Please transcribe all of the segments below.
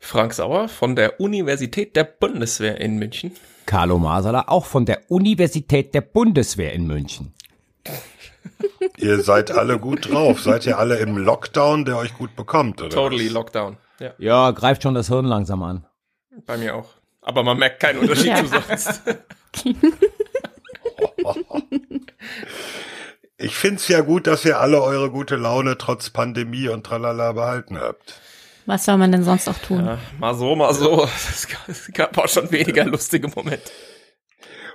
Frank Sauer von der Universität der Bundeswehr in München. Carlo Masala auch von der Universität der Bundeswehr in München. Ihr seid alle gut drauf. Seid ihr alle im Lockdown, der euch gut bekommt, oder? Totally was? Lockdown. Ja. Ja, greift schon das Hirn langsam an. Bei mir auch. Aber man merkt keinen Unterschied zu sonst. Ich find's ja gut, dass ihr alle eure gute Laune trotz Pandemie und tralala behalten habt. Was soll man denn sonst auch tun? Ja, mal so, mal so. Es gab auch schon weniger lustige Momente.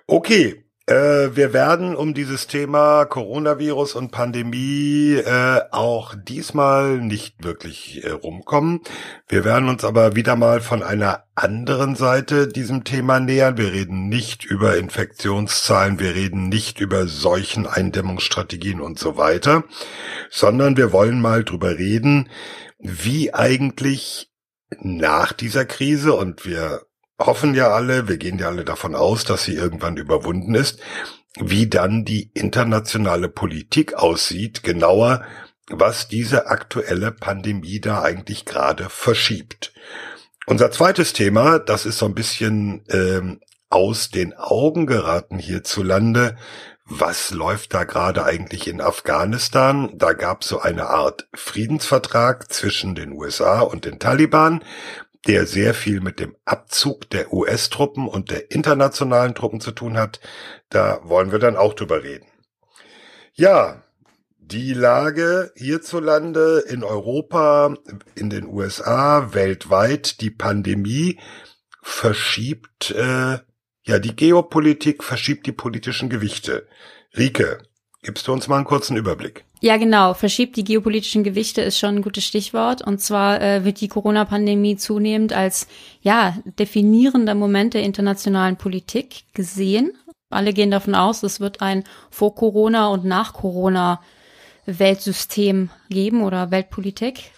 Okay, äh, wir werden um dieses Thema Coronavirus und Pandemie äh, auch diesmal nicht wirklich äh, rumkommen. Wir werden uns aber wieder mal von einer anderen Seite diesem Thema nähern. Wir reden nicht über Infektionszahlen, wir reden nicht über Seucheneindämmungsstrategien und so weiter, sondern wir wollen mal drüber reden, wie eigentlich nach dieser Krise und wir hoffen ja alle, wir gehen ja alle davon aus, dass sie irgendwann überwunden ist, wie dann die internationale Politik aussieht, genauer, was diese aktuelle Pandemie da eigentlich gerade verschiebt. Unser zweites Thema, das ist so ein bisschen ähm, aus den Augen geraten hierzulande, was läuft da gerade eigentlich in Afghanistan? Da gab es so eine Art Friedensvertrag zwischen den USA und den Taliban, der sehr viel mit dem Abzug der US-Truppen und der internationalen Truppen zu tun hat. Da wollen wir dann auch drüber reden. Ja, die Lage hierzulande in Europa, in den USA, weltweit, die Pandemie verschiebt äh, ja, die Geopolitik verschiebt die politischen Gewichte. Rike, gibst du uns mal einen kurzen Überblick? Ja, genau. Verschiebt die geopolitischen Gewichte ist schon ein gutes Stichwort. Und zwar äh, wird die Corona-Pandemie zunehmend als ja definierender Moment der internationalen Politik gesehen. Alle gehen davon aus, es wird ein vor Corona und nach Corona Weltsystem geben oder Weltpolitik.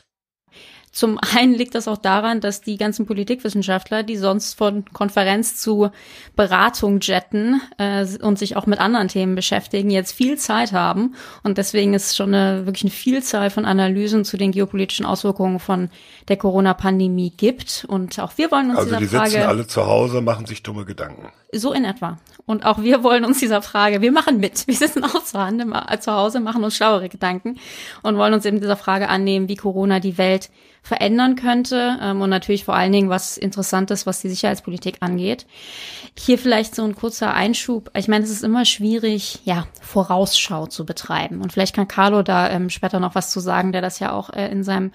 Zum einen liegt das auch daran, dass die ganzen Politikwissenschaftler, die sonst von Konferenz zu Beratung jetten äh, und sich auch mit anderen Themen beschäftigen, jetzt viel Zeit haben. Und deswegen ist schon eine, wirklich eine Vielzahl von Analysen zu den geopolitischen Auswirkungen von der Corona-Pandemie gibt. Und auch wir wollen uns also dieser die sitzen Frage alle zu Hause, machen sich dumme Gedanken. so in etwa. Und auch wir wollen uns dieser Frage, wir machen mit. Wir sitzen auch zu, Hause, zu Hause, machen uns schlauere Gedanken und wollen uns eben dieser Frage annehmen, wie Corona die Welt verändern könnte ähm, und natürlich vor allen Dingen was Interessantes, was die Sicherheitspolitik angeht. Hier vielleicht so ein kurzer Einschub. Ich meine, es ist immer schwierig, ja, Vorausschau zu betreiben. Und vielleicht kann Carlo da ähm, später noch was zu sagen, der das ja auch äh, in seinem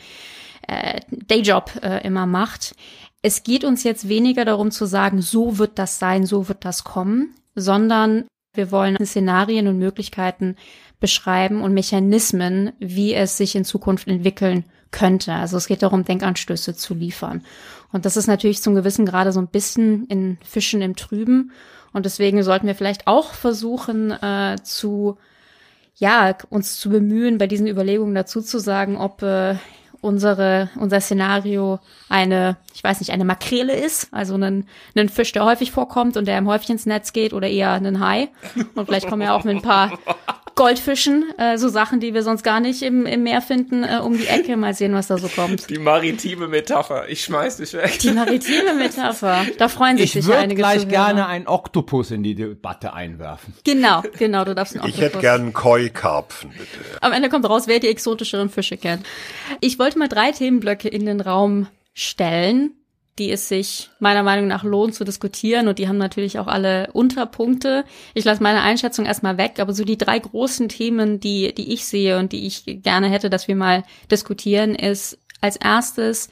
äh, Dayjob äh, immer macht. Es geht uns jetzt weniger darum zu sagen, so wird das sein, so wird das kommen, sondern wir wollen Szenarien und Möglichkeiten beschreiben und Mechanismen, wie es sich in Zukunft entwickeln könnte. Also es geht darum, Denkanstöße zu liefern. Und das ist natürlich zum gewissen Grade so ein bisschen in Fischen im Trüben. Und deswegen sollten wir vielleicht auch versuchen äh, zu, ja, uns zu bemühen, bei diesen Überlegungen dazu zu sagen, ob äh, unsere, unser Szenario eine, ich weiß nicht, eine Makrele ist, also ein, ein Fisch, der häufig vorkommt und der im häufig ins Netz geht oder eher ein Hai. Und vielleicht kommen wir auch mit ein paar Goldfischen, äh, so Sachen, die wir sonst gar nicht im, im Meer finden, äh, um die Ecke. Mal sehen, was da so kommt. Die maritime Metapher. Ich schmeiß dich weg. Die maritime Metapher. Da freuen sich Ich sicher würde einige gleich Zuhörer. gerne einen Oktopus in die Debatte einwerfen. Genau, genau, du darfst einen Ich hätte Oktopus. gern einen Koi-Karpfen, bitte. Am Ende kommt raus, wer die exotischeren Fische kennt. Ich wollte mal drei Themenblöcke in den Raum stellen, die es sich meiner Meinung nach lohnt zu diskutieren und die haben natürlich auch alle Unterpunkte. Ich lasse meine Einschätzung erstmal weg, aber so die drei großen Themen, die, die ich sehe und die ich gerne hätte, dass wir mal diskutieren, ist als erstes,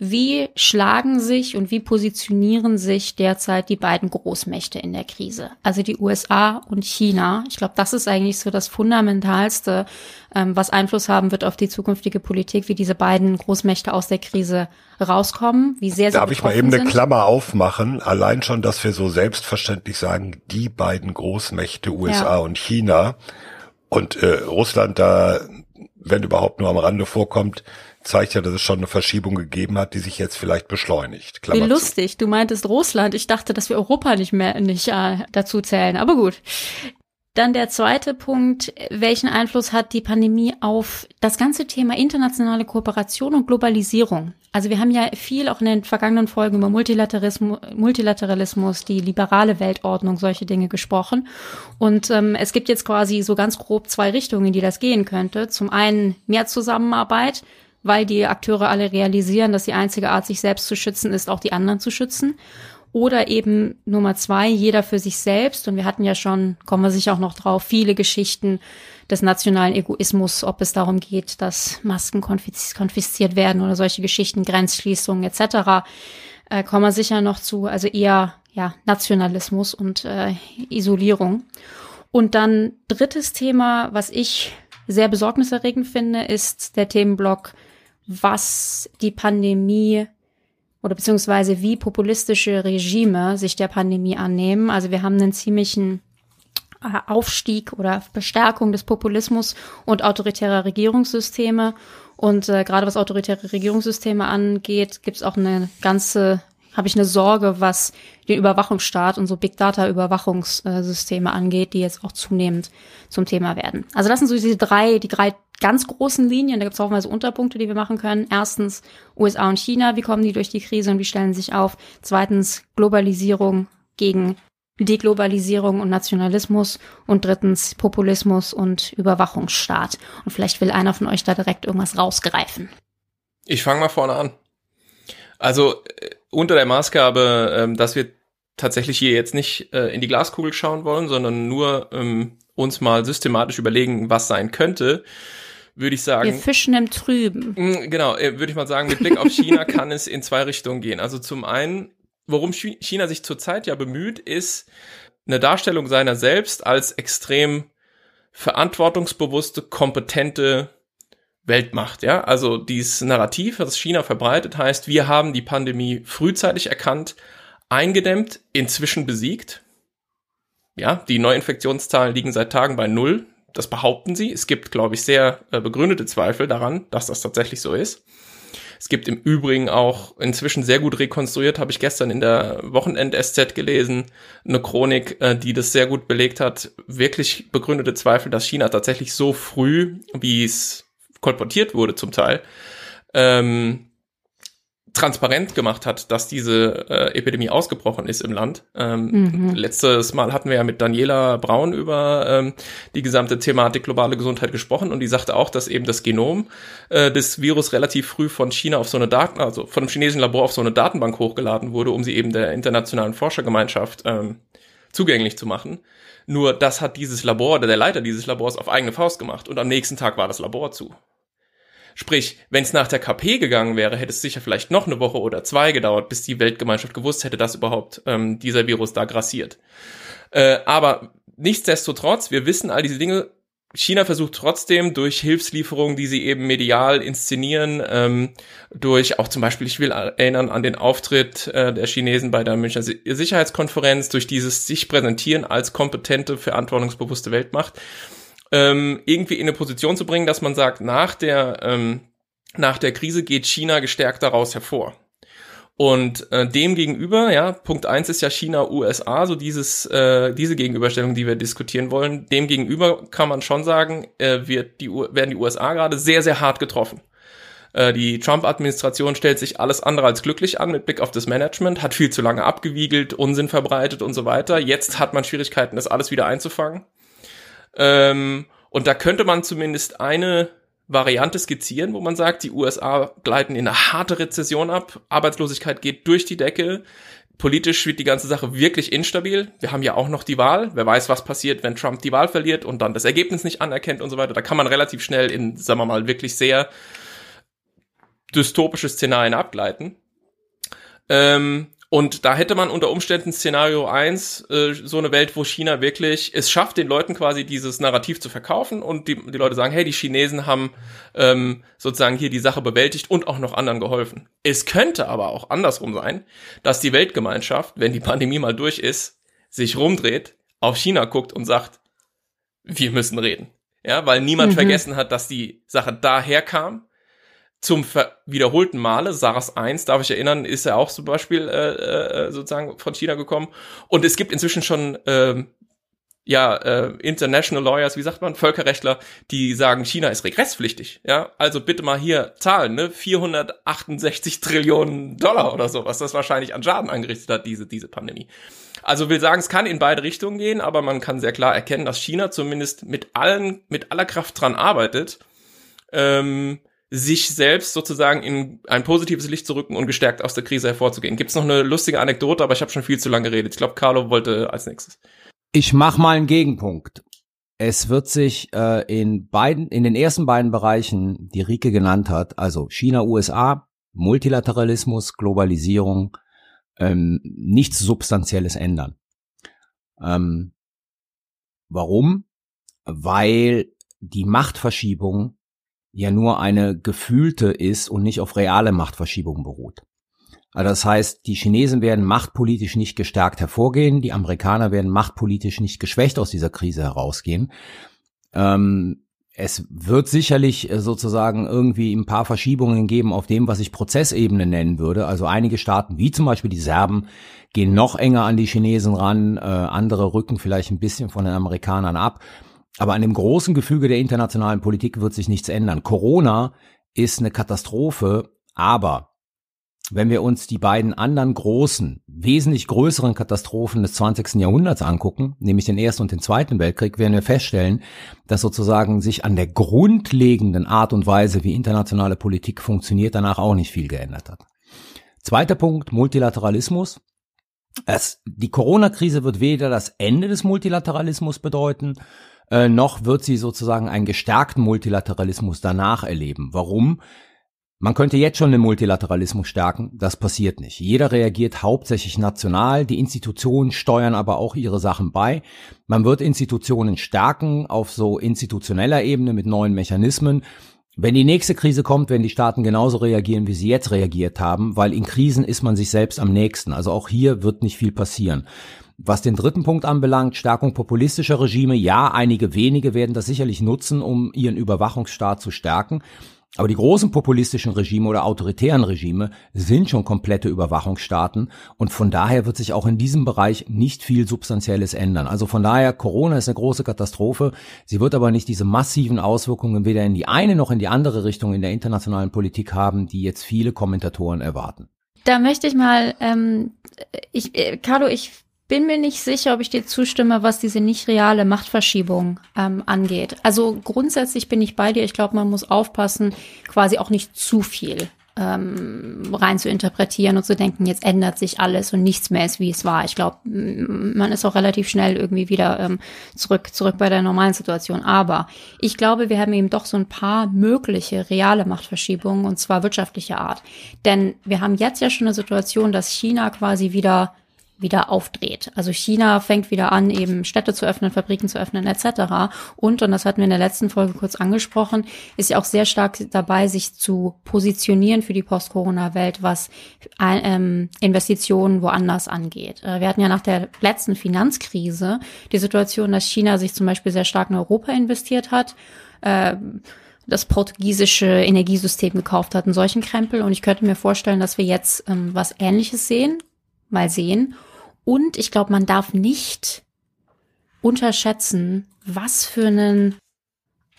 Wie schlagen sich und wie positionieren sich derzeit die beiden Großmächte in der Krise? Also die USA und China. Ich glaube, das ist eigentlich so das Fundamentalste, ähm, was Einfluss haben wird auf die zukünftige Politik, wie diese beiden Großmächte aus der Krise rauskommen, wie sehr sie Darf ich mal eben eine sind. Klammer aufmachen? Allein schon, dass wir so selbstverständlich sagen, die beiden Großmächte USA Ja. und China und äh, Russland da, wenn überhaupt nur am Rande vorkommt, zeigt ja, dass es schon eine Verschiebung gegeben hat, die sich jetzt vielleicht beschleunigt. Wie Klammer zu. lustig, du meintest Russland. Ich dachte, dass wir Europa nicht mehr nicht äh, dazu zählen. Aber gut. Dann der zweite Punkt, welchen Einfluss hat die Pandemie auf das ganze Thema internationale Kooperation und Globalisierung? Also wir haben ja viel auch in den vergangenen Folgen über Multilateralismus, Multilateralismus die liberale Weltordnung, solche Dinge gesprochen. Und ähm, es gibt jetzt quasi so ganz grob zwei Richtungen, in die das gehen könnte. Zum einen mehr Zusammenarbeit, weil die Akteure alle realisieren, dass die einzige Art, sich selbst zu schützen, ist, auch die anderen zu schützen. Oder eben Nummer zwei, jeder für sich selbst. Und wir hatten ja schon, kommen wir sicher auch noch drauf, viele Geschichten des nationalen Egoismus, ob es darum geht, dass Masken konfis konfisziert werden oder solche Geschichten, Grenzschließungen etc. Äh, kommen wir sicher noch zu. Also eher ja Nationalismus und äh, Isolierung. Und dann drittes Thema, was ich sehr besorgniserregend finde, ist der Themenblock, was die Pandemie oder beziehungsweise wie populistische Regime sich der Pandemie annehmen. Also wir haben einen ziemlichen äh, Aufstieg oder Bestärkung des Populismus und autoritärer Regierungssysteme. Und äh, gerade was autoritäre Regierungssysteme angeht, gibt es auch eine ganze, habe ich eine Sorge, was den Überwachungsstaat und so Big Data Überwachungssysteme angeht, die jetzt auch zunehmend zum Thema werden. Also das sind so diese drei, die drei ganz großen Linien. Da gibt es haufenweise Unterpunkte, die wir machen können. Erstens USA und China, wie kommen die durch die Krise und wie stellen sie sich auf? Zweitens Globalisierung gegen Deglobalisierung und Nationalismus und drittens Populismus und Überwachungsstaat. Und vielleicht will einer von euch da direkt irgendwas rausgreifen. Ich fange mal vorne an. Also äh, unter der Maßgabe, ähm, dass wir tatsächlich hier jetzt nicht äh, in die Glaskugel schauen wollen, sondern nur ähm, uns mal systematisch überlegen, was sein könnte, würde ich Wir sagen, fischen im Trüben. Mm, Genau, äh, würde ich mal sagen, mit Blick auf China kann es in zwei Richtungen gehen. Also zum einen, worum Chi- China sich zurzeit ja bemüht, ist eine Darstellung seiner selbst als extrem verantwortungsbewusste, kompetente Weltmacht, ja. Also dieses Narrativ, das China verbreitet, heißt, wir haben die Pandemie frühzeitig erkannt, eingedämmt, inzwischen besiegt. Ja, die Neuinfektionszahlen liegen seit Tagen bei null. Das behaupten sie. Es gibt, glaube ich, sehr äh, begründete Zweifel daran, dass das tatsächlich so ist. Es gibt im Übrigen auch inzwischen sehr gut rekonstruiert, habe ich gestern in der Wochenend-SZ gelesen, eine Chronik, äh, die das sehr gut belegt hat. Wirklich begründete Zweifel, dass China tatsächlich so früh, wie es kolportiert wurde zum Teil, ähm, transparent gemacht hat, dass diese äh, Epidemie ausgebrochen ist im Land. Ähm, Letztes Mal hatten wir ja mit Daniela Braun über ähm, die gesamte Thematik globale Gesundheit gesprochen und die sagte auch, dass eben das Genom äh, des Virus relativ früh von China auf so eine Daten, also von einem chinesischen Labor auf so eine Datenbank hochgeladen wurde, um sie eben der internationalen Forschergemeinschaft ähm, zugänglich zu machen. Nur das hat dieses Labor oder der Leiter dieses Labors auf eigene Faust gemacht und am nächsten Tag war das Labor zu. Sprich, wenn es nach der KP gegangen wäre, hätte es sicher vielleicht noch eine Woche oder zwei gedauert, bis die Weltgemeinschaft gewusst hätte, dass überhaupt ähm, dieser Virus da grassiert. Äh, aber nichtsdestotrotz, wir wissen all diese Dinge. China versucht trotzdem durch Hilfslieferungen, die sie eben medial inszenieren, ähm, durch auch zum Beispiel, ich will erinnern an den Auftritt äh, der Chinesen bei der Münchner Si- Sicherheitskonferenz, durch dieses sich präsentieren als kompetente, verantwortungsbewusste Weltmacht, ähm, irgendwie in eine Position zu bringen, dass man sagt, nach der, ähm, nach der Krise geht China gestärkt daraus hervor. Und äh, dem gegenüber, ja, Punkt eins ist ja China, USA, so dieses, äh, diese Gegenüberstellung, die wir diskutieren wollen. Dem gegenüber kann man schon sagen, äh, wird die, werden die USA gerade sehr, sehr hart getroffen. Äh, Die Trump-Administration stellt sich alles andere als glücklich an mit Blick auf das Management, hat viel zu lange abgewiegelt, Unsinn verbreitet und so weiter. Jetzt hat man Schwierigkeiten, das alles wieder einzufangen. Ähm, und da könnte man zumindest eine Variante skizzieren, wo man sagt, die USA gleiten in eine harte Rezession ab, Arbeitslosigkeit geht durch die Decke, politisch wird die ganze Sache wirklich instabil. Wir haben ja auch noch die Wahl. Wer weiß, was passiert, wenn Trump die Wahl verliert und dann das Ergebnis nicht anerkennt und so weiter. Da kann man relativ schnell in, sagen wir mal, wirklich sehr dystopische Szenarien abgleiten. Ähm, und da hätte man unter Umständen Szenario eins äh, so eine Welt, wo China wirklich es schafft, den Leuten quasi dieses Narrativ zu verkaufen und die, die Leute sagen, hey, die Chinesen haben ähm, sozusagen hier die Sache bewältigt und auch noch anderen geholfen. Es könnte aber auch andersrum sein, dass die Weltgemeinschaft, wenn die Pandemie mal durch ist, sich rumdreht, auf China guckt und sagt, wir müssen reden. Ja, weil niemand mhm. vergessen hat, dass die Sache daher kam zum wiederholten Male, SARS 1, darf ich erinnern, ist er auch zum Beispiel äh, äh, sozusagen von China gekommen. Und es gibt inzwischen schon äh, ja äh, international lawyers, wie sagt man, Völkerrechtler, die sagen, China ist regresspflichtig. Ja, also bitte mal hier Zahlen, ne, 468 Trillionen Dollar oder so, was das wahrscheinlich an Schaden angerichtet hat, diese diese Pandemie. Also will sagen, es kann in beide Richtungen gehen, aber man kann sehr klar erkennen, dass China zumindest mit allen mit aller Kraft dran arbeitet. Ähm, sich selbst sozusagen in ein positives Licht zu rücken und gestärkt aus der Krise hervorzugehen. Gibt's noch eine lustige Anekdote, aber ich habe schon viel zu lange geredet. Ich glaube, Carlo wollte als nächstes. Ich mach mal einen Gegenpunkt. Es wird sich äh, in beiden, in den ersten beiden Bereichen, die Rike genannt hat, also China, USA, Multilateralismus, Globalisierung, ähm, nichts Substanzielles ändern. Ähm, warum? Weil die Machtverschiebung ja nur eine gefühlte ist und nicht auf reale Machtverschiebung beruht. Also das heißt, die Chinesen werden machtpolitisch nicht gestärkt hervorgehen, die Amerikaner werden machtpolitisch nicht geschwächt aus dieser Krise herausgehen. Ähm, es wird sicherlich äh, sozusagen irgendwie ein paar Verschiebungen geben auf dem, was ich Prozessebene nennen würde. Also einige Staaten, wie zum Beispiel die Serben, gehen noch enger an die Chinesen ran, äh, andere rücken vielleicht ein bisschen von den Amerikanern ab. Aber an dem großen Gefüge der internationalen Politik wird sich nichts ändern. Corona ist eine Katastrophe, aber wenn wir uns die beiden anderen großen, wesentlich größeren Katastrophen des 20. Jahrhunderts angucken, nämlich den Ersten und den Zweiten Weltkrieg, werden wir feststellen, dass sozusagen sich an der grundlegenden Art und Weise, wie internationale Politik funktioniert, danach auch nicht viel geändert hat. Zweiter Punkt, Multilateralismus. Es, die Corona-Krise wird weder das Ende des Multilateralismus bedeuten, äh, noch wird sie sozusagen einen gestärkten Multilateralismus danach erleben. Warum? Man könnte jetzt schon den Multilateralismus stärken, das passiert nicht. Jeder reagiert hauptsächlich national, die Institutionen steuern aber auch ihre Sachen bei. Man wird Institutionen stärken auf so institutioneller Ebene mit neuen Mechanismen. Wenn die nächste Krise kommt, werden die Staaten genauso reagieren, wie sie jetzt reagiert haben, weil in Krisen ist man sich selbst am nächsten. Also auch hier wird nicht viel passieren. Was den dritten Punkt anbelangt, Stärkung populistischer Regime, ja, einige wenige werden das sicherlich nutzen, um ihren Überwachungsstaat zu stärken. Aber die großen populistischen Regime oder autoritären Regime sind schon komplette Überwachungsstaaten und von daher wird sich auch in diesem Bereich nicht viel Substanzielles ändern. Also von daher, Corona ist eine große Katastrophe. Sie wird aber nicht diese massiven Auswirkungen weder in die eine noch in die andere Richtung in der internationalen Politik haben, die jetzt viele Kommentatoren erwarten. Da möchte ich mal, ähm, ich, äh, Carlo, ich bin mir nicht sicher, ob ich dir zustimme, was diese nicht reale Machtverschiebung ähm, angeht. Also grundsätzlich bin ich bei dir. Ich glaube, man muss aufpassen, quasi auch nicht zu viel ähm, rein zu interpretieren und zu denken, jetzt ändert sich alles und nichts mehr ist, wie es war. Ich glaube, man ist auch relativ schnell irgendwie wieder ähm, zurück, zurück bei der normalen Situation. Aber ich glaube, wir haben eben doch so ein paar mögliche reale Machtverschiebungen und zwar wirtschaftlicher Art. Denn wir haben jetzt ja schon eine Situation, dass China quasi wieder wieder aufdreht. Also China fängt wieder an, eben Städte zu öffnen, Fabriken zu öffnen etc. Und, und das hatten wir in der letzten Folge kurz angesprochen, ist ja auch sehr stark dabei, sich zu positionieren für die Post-Corona-Welt, was ähm, Investitionen woanders angeht. Äh, wir hatten ja nach der letzten Finanzkrise die Situation, dass China sich zum Beispiel sehr stark in Europa investiert hat. Äh, das portugiesische Energiesystem gekauft hat, einen solchen Krempel. Und ich könnte mir vorstellen, dass wir jetzt ähm, was Ähnliches sehen. Mal sehen. Und ich glaube, man darf nicht unterschätzen, was für einen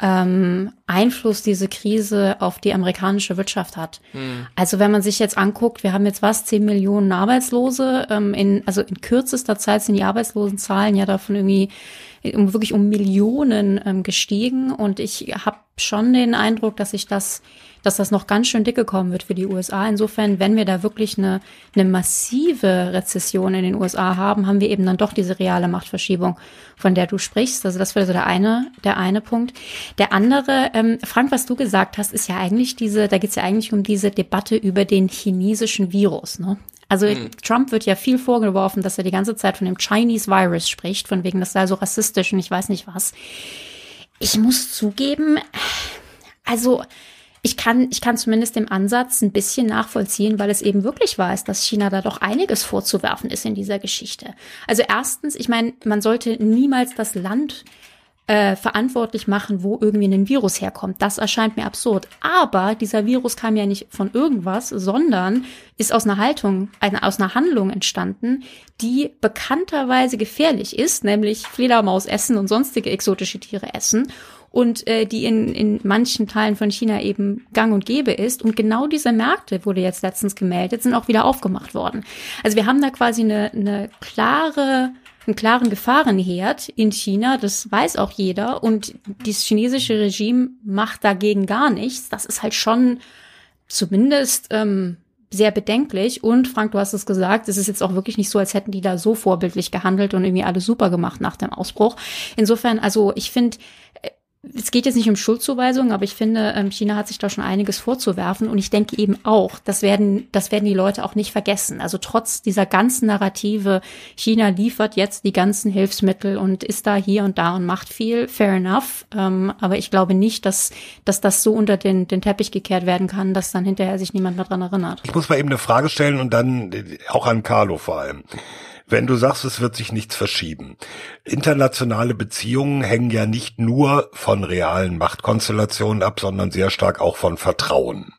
ähm, Einfluss diese Krise auf die amerikanische Wirtschaft hat. Hm. Also wenn man sich jetzt anguckt, wir haben jetzt was, 10 Millionen Arbeitslose, ähm, in, also in kürzester Zeit sind die Arbeitslosenzahlen ja davon irgendwie um wirklich um Millionen ähm, gestiegen. Und ich habe schon den Eindruck, dass sich das dass das noch ganz schön dicke kommen wird für die USA. Insofern, wenn wir da wirklich eine, eine massive Rezession in den USA haben, haben wir eben dann doch diese reale Machtverschiebung, von der du sprichst. Also das wäre so der eine, der eine Punkt. Der andere, ähm, Frank, was du gesagt hast, ist ja eigentlich diese, da geht es ja eigentlich um diese Debatte über den chinesischen Virus. Ne? Also mhm. Trump wird ja viel vorgeworfen, dass er die ganze Zeit von dem Chinese Virus spricht, von wegen, das sei so rassistisch und ich weiß nicht was. Ich muss zugeben, also ich kann, ich kann zumindest dem Ansatz ein bisschen nachvollziehen, weil es eben wirklich weiß, dass China da doch einiges vorzuwerfen ist in dieser Geschichte. Also erstens, ich meine, man sollte niemals das Land äh, verantwortlich machen, wo irgendwie ein Virus herkommt. Das erscheint mir absurd. Aber dieser Virus kam ja nicht von irgendwas, sondern ist aus einer Haltung, eine, aus einer Handlung entstanden, die bekannterweise gefährlich ist, nämlich Fledermaus essen und sonstige exotische Tiere essen und äh, die in, in manchen Teilen von China eben gang und gäbe ist. Und genau diese Märkte, wurde jetzt letztens gemeldet, sind auch wieder aufgemacht worden. Also wir haben da quasi eine, eine klare einen klaren Gefahrenherd in China, das weiß auch jeder. Und das chinesische Regime macht dagegen gar nichts. Das ist halt schon zumindest ähm, sehr bedenklich. Und Frank, du hast es gesagt, es ist jetzt auch wirklich nicht so, als hätten die da so vorbildlich gehandelt und irgendwie alles super gemacht nach dem Ausbruch. Insofern, also ich finde, es geht jetzt nicht um Schuldzuweisungen, aber ich finde, ähm, China hat sich da schon einiges vorzuwerfen und ich denke eben auch, das werden, das werden die Leute auch nicht vergessen. Also trotz dieser ganzen Narrative, China liefert jetzt die ganzen Hilfsmittel und ist da hier und da und macht viel, fair enough. Ähm, aber ich glaube nicht, dass, dass das so unter den, den Teppich gekehrt werden kann, dass dann hinterher sich niemand mehr dran erinnert. Ich muss mal eben eine Frage stellen und dann auch an Carlo vor allem. Wenn du sagst, es wird sich nichts verschieben. Internationale Beziehungen hängen ja nicht nur von realen Machtkonstellationen ab, sondern sehr stark auch von Vertrauen.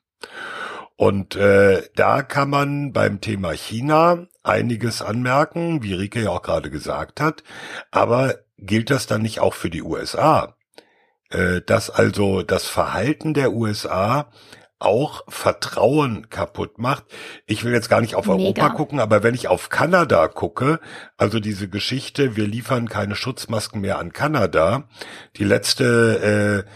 Und äh, da kann man beim Thema China einiges anmerken, wie Rike ja auch gerade gesagt hat. Aber gilt das dann nicht auch für die USA? Äh, dass also das Verhalten der USA auch Vertrauen kaputt macht. Ich will jetzt gar nicht auf Mega. Europa gucken, aber wenn ich auf Kanada gucke, also diese Geschichte, wir liefern keine Schutzmasken mehr an Kanada, die letzte äh,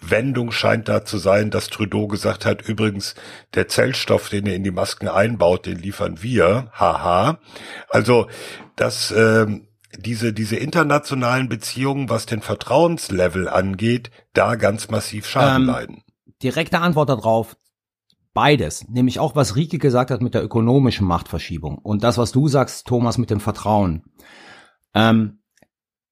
Wendung scheint da zu sein, dass Trudeau gesagt hat, übrigens, der Zellstoff, den ihr in die Masken einbaut, den liefern wir. Haha. Also, dass ähm, diese, diese internationalen Beziehungen, was den Vertrauenslevel angeht, da ganz massiv Schaden ähm, leiden direkte Antwort darauf, beides. Nämlich auch, was Rike gesagt hat mit der ökonomischen Machtverschiebung und das, was du sagst, Thomas, mit dem Vertrauen. Ähm,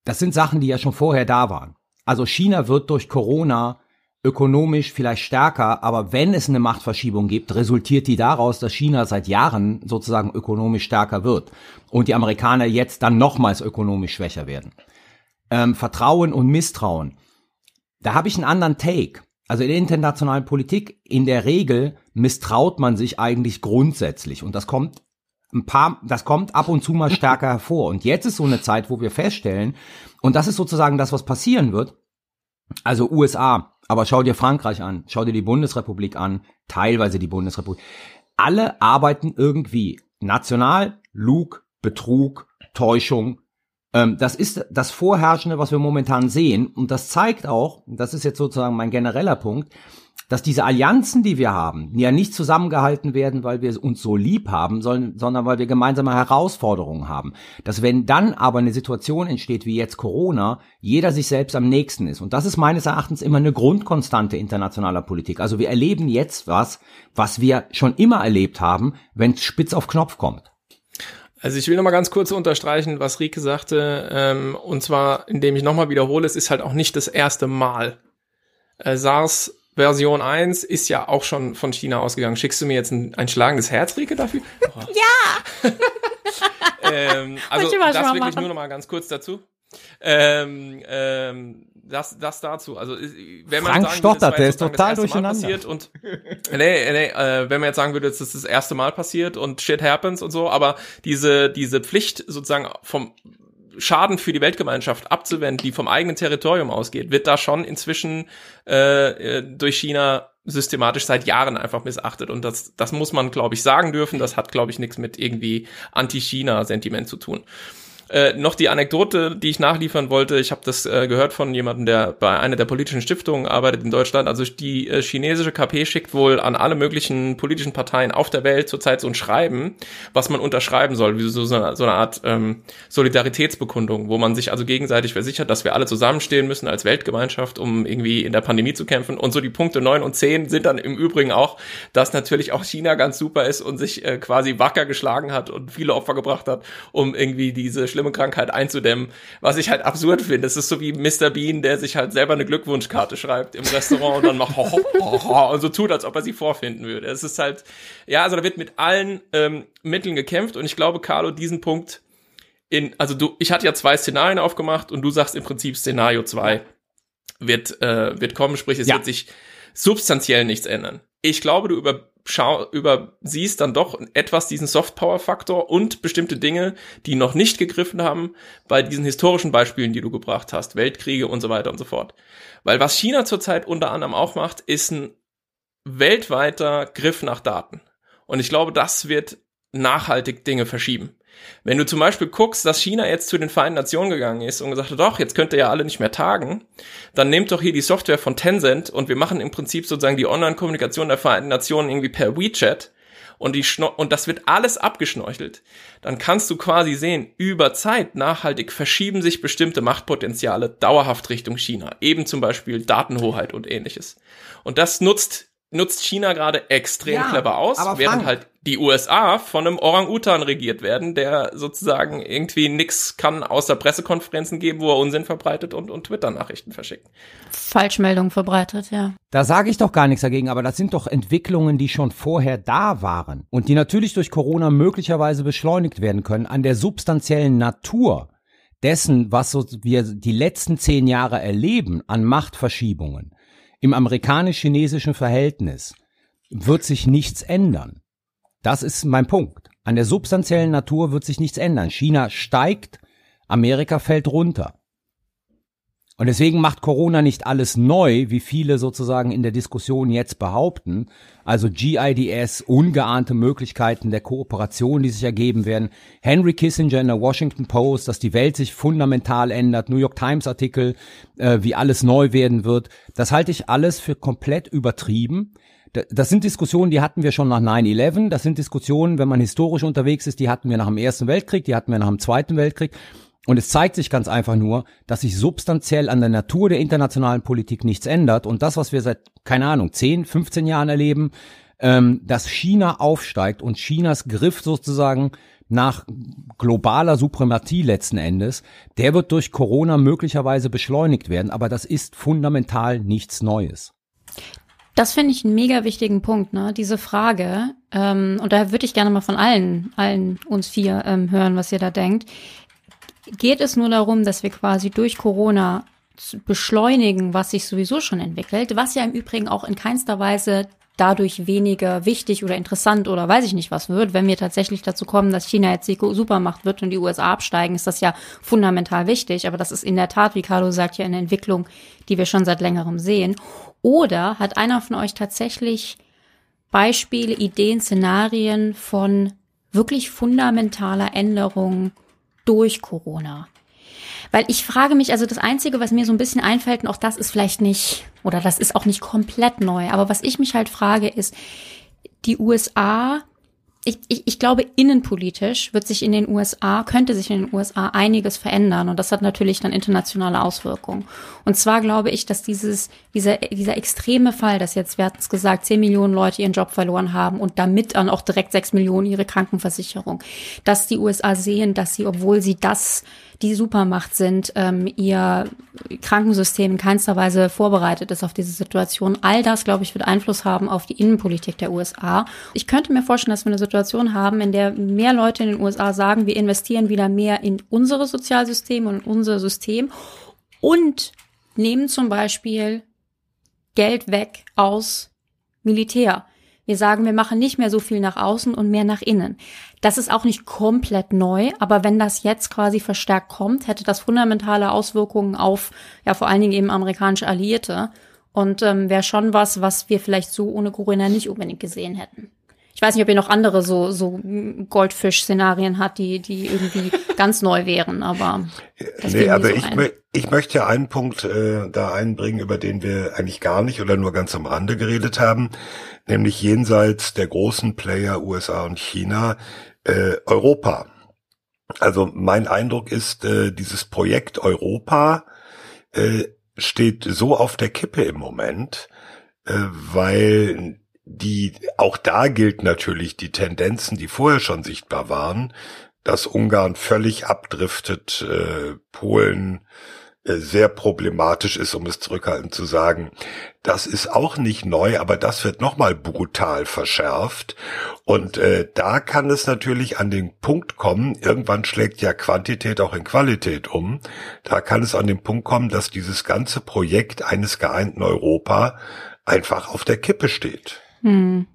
das sind Sachen, die ja schon vorher da waren. Also China wird durch Corona ökonomisch vielleicht stärker, aber wenn es eine Machtverschiebung gibt, resultiert die daraus, dass China seit Jahren sozusagen ökonomisch stärker wird und die Amerikaner jetzt dann nochmals ökonomisch schwächer werden. Ähm, Vertrauen und Misstrauen. Da habe ich einen anderen Take. Also in der internationalen Politik in der Regel misstraut man sich eigentlich grundsätzlich und das kommt ein paar, das kommt ab und zu mal stärker hervor. Und jetzt ist so eine Zeit, wo wir feststellen, und das ist sozusagen das, was passieren wird. Also USA, aber schau dir Frankreich an, schau dir die Bundesrepublik an, teilweise die Bundesrepublik. Alle arbeiten irgendwie national, Lug, Betrug, Täuschung, das ist das Vorherrschende, was wir momentan sehen. Und das zeigt auch, das ist jetzt sozusagen mein genereller Punkt, dass diese Allianzen, die wir haben, ja nicht zusammengehalten werden, weil wir uns so lieb haben, sondern weil wir gemeinsame Herausforderungen haben. Dass wenn dann aber eine Situation entsteht wie jetzt Corona, jeder sich selbst am nächsten ist. Und das ist meines Erachtens immer eine Grundkonstante internationaler Politik. Also wir erleben jetzt was, was wir schon immer erlebt haben, wenn es spitz auf Knopf kommt. Also ich will nochmal ganz kurz unterstreichen, was Rike sagte, ähm, und zwar, indem ich nochmal wiederhole, es ist halt auch nicht das erste Mal. Äh, SARS Version 1 ist ja auch schon von China ausgegangen. Schickst du mir jetzt ein, ein schlagendes Herz, Rike, dafür? Oh. Ja! ähm, also das wirklich machen. nur nochmal ganz kurz dazu. Ähm, ähm, das, das dazu. Also wenn man Frank sagen stottert, würde, der ist total durcheinander. Passiert und nee, nee, äh, wenn man jetzt sagen würde, das ist das erste Mal passiert und shit happens und so, aber diese diese Pflicht sozusagen vom Schaden für die Weltgemeinschaft abzuwenden, die vom eigenen Territorium ausgeht, wird da schon inzwischen äh, äh durch China systematisch seit Jahren einfach missachtet. Und das, das muss man, glaube ich, sagen dürfen. Das hat, glaube ich, nichts mit irgendwie Anti-China-Sentiment zu tun. Äh, noch die Anekdote, die ich nachliefern wollte. Ich habe das äh, gehört von jemandem, der bei einer der politischen Stiftungen arbeitet in Deutschland. Also die äh, chinesische KP schickt wohl an alle möglichen politischen Parteien auf der Welt zurzeit so ein Schreiben, was man unterschreiben soll, wie so, so, eine, so eine Art ähm, Solidaritätsbekundung, wo man sich also gegenseitig versichert, dass wir alle zusammenstehen müssen als Weltgemeinschaft, um irgendwie in der Pandemie zu kämpfen. Und so die Punkte neun und zehn sind dann im Übrigen auch, dass natürlich auch China ganz super ist und sich äh, quasi wacker geschlagen hat und viele Opfer gebracht hat, um irgendwie diese schlimme Krankheit einzudämmen, was ich halt absurd finde. Es ist so wie Mr. Bean, der sich halt selber eine Glückwunschkarte schreibt im Restaurant und dann macht ho, ho, ho, ho, und so tut, als ob er sie vorfinden würde. Es ist halt, ja, also da wird mit allen ähm, Mitteln gekämpft und ich glaube, Carlo, diesen Punkt in, also du, ich hatte ja zwei Szenarien aufgemacht und du sagst im Prinzip Szenario zwei wird, äh, wird kommen, sprich, es ja. wird sich substanziell nichts ändern. Ich glaube, du über schau, übersiehst dann doch etwas diesen Soft-Power-Faktor und bestimmte Dinge, die noch nicht gegriffen haben bei diesen historischen Beispielen, die du gebracht hast, Weltkriege und so weiter und so fort. Weil was China zurzeit unter anderem auch macht, ist ein weltweiter Griff nach Daten. Und ich glaube, das wird nachhaltig Dinge verschieben. Wenn du zum Beispiel guckst, dass China jetzt zu den Vereinten Nationen gegangen ist und gesagt hat, doch, jetzt könnt ihr ja alle nicht mehr tagen, dann nehmt doch hier die Software von Tencent und wir machen im Prinzip sozusagen die Online-Kommunikation der Vereinten Nationen irgendwie per WeChat und die und das wird alles abgeschnorchelt, dann kannst du quasi sehen, über Zeit nachhaltig verschieben sich bestimmte Machtpotenziale dauerhaft Richtung China, eben zum Beispiel Datenhoheit und ähnliches. Und das nutzt nutzt China gerade extrem ja, clever aus, während halt die USA von einem Orang-Utan regiert werden, der sozusagen irgendwie nix kann außer Pressekonferenzen geben, wo er Unsinn verbreitet und, und Twitter-Nachrichten verschickt. Falschmeldungen verbreitet, ja. Da sage ich doch gar nichts dagegen, aber das sind doch Entwicklungen, die schon vorher da waren und die natürlich durch Corona möglicherweise beschleunigt werden können an der substanziellen Natur dessen, was so wir die letzten zehn Jahre erleben an Machtverschiebungen im amerikanisch-chinesischen Verhältnis wird sich nichts ändern. Das ist mein Punkt. An der substanziellen Natur wird sich nichts ändern. China steigt, Amerika fällt runter. Und deswegen macht Corona nicht alles neu, wie viele sozusagen in der Diskussion jetzt behaupten. Also GIDS, ungeahnte Möglichkeiten der Kooperation, die sich ergeben werden. Henry Kissinger in der Washington Post, dass die Welt sich fundamental ändert. New York Times Artikel, äh, wie alles neu werden wird. Das halte ich alles für komplett übertrieben. Das sind Diskussionen, die hatten wir schon nach 9-11. Das sind Diskussionen, wenn man historisch unterwegs ist, die hatten wir nach dem Ersten Weltkrieg, die hatten wir nach dem Zweiten Weltkrieg. Und es zeigt sich ganz einfach nur, dass sich substanziell an der Natur der internationalen Politik nichts ändert. Und das, was wir seit, keine Ahnung, 10, 15 Jahren erleben, ähm, dass China aufsteigt und Chinas Griff sozusagen nach globaler Suprematie letzten Endes, der wird durch Corona möglicherweise beschleunigt werden. Aber das ist fundamental nichts Neues. Das finde ich einen mega wichtigen Punkt, ne? Diese Frage, ähm, und da würde ich gerne mal von allen, allen uns vier ähm, hören, was ihr da denkt geht es nur darum, dass wir quasi durch Corona beschleunigen, was sich sowieso schon entwickelt, was ja im Übrigen auch in keinster Weise dadurch weniger wichtig oder interessant oder weiß ich nicht was wird. Wenn wir tatsächlich dazu kommen, dass China jetzt die Supermacht wird und die USA absteigen, ist das ja fundamental wichtig. Aber das ist in der Tat, wie Carlo sagt, ja eine Entwicklung, die wir schon seit längerem sehen. Oder hat einer von euch tatsächlich Beispiele, Ideen, Szenarien von wirklich fundamentaler Änderung durch Corona? Weil ich frage mich, also das Einzige, was mir so ein bisschen einfällt, und auch das ist vielleicht nicht, oder das ist auch nicht komplett neu, aber was ich mich halt frage, ist, die USA ich, ich, ich glaube, innenpolitisch wird sich in den USA, könnte sich in den USA einiges verändern. Und das hat natürlich dann internationale Auswirkungen. Und zwar glaube ich, dass dieses, dieser, dieser extreme Fall, dass jetzt, wir hatten es gesagt, 10 Millionen Leute ihren Job verloren haben und damit dann auch direkt 6 Millionen ihre Krankenversicherung, dass die USA sehen, dass sie, obwohl sie das die Supermacht sind, ähm, ihr Krankensystem in keinster Weise vorbereitet ist auf diese Situation. All das, glaube ich, wird Einfluss haben auf die Innenpolitik der USA. Ich könnte mir vorstellen, dass wir eine Situation haben, in der mehr Leute in den USA sagen, wir investieren wieder mehr in unsere Sozialsysteme und in unser System und nehmen zum Beispiel Geld weg aus Militär. Wir sagen, wir machen nicht mehr so viel nach außen und mehr nach innen. Das ist auch nicht komplett neu, aber wenn das jetzt quasi verstärkt kommt, hätte das fundamentale Auswirkungen auf, ja, vor allen Dingen eben amerikanische Alliierte und ähm, wäre schon was, was wir vielleicht so ohne Corona nicht unbedingt gesehen hätten. Ich weiß nicht, ob ihr noch andere so, so Goldfisch-Szenarien hat, die, die irgendwie ganz neu wären, aber. Das nee, aber so ich, ich möchte einen Punkt äh, da einbringen, über den wir eigentlich gar nicht oder nur ganz am Rande geredet haben, nämlich jenseits der großen Player USA und China, äh, Europa. Also mein Eindruck ist, äh, dieses Projekt Europa äh, steht so auf der Kippe im Moment, äh, weil die, auch da gilt natürlich die Tendenzen, die vorher schon sichtbar waren, dass Ungarn völlig abdriftet, äh, Polen äh, sehr problematisch ist, um es zurückhaltend zu sagen. Das ist auch nicht neu, aber das wird nochmal brutal verschärft. Und äh, da kann es natürlich an den Punkt kommen, irgendwann schlägt ja Quantität auch in Qualität um. Da kann es an den Punkt kommen, dass dieses ganze Projekt eines geeinten Europa einfach auf der Kippe steht. Hm.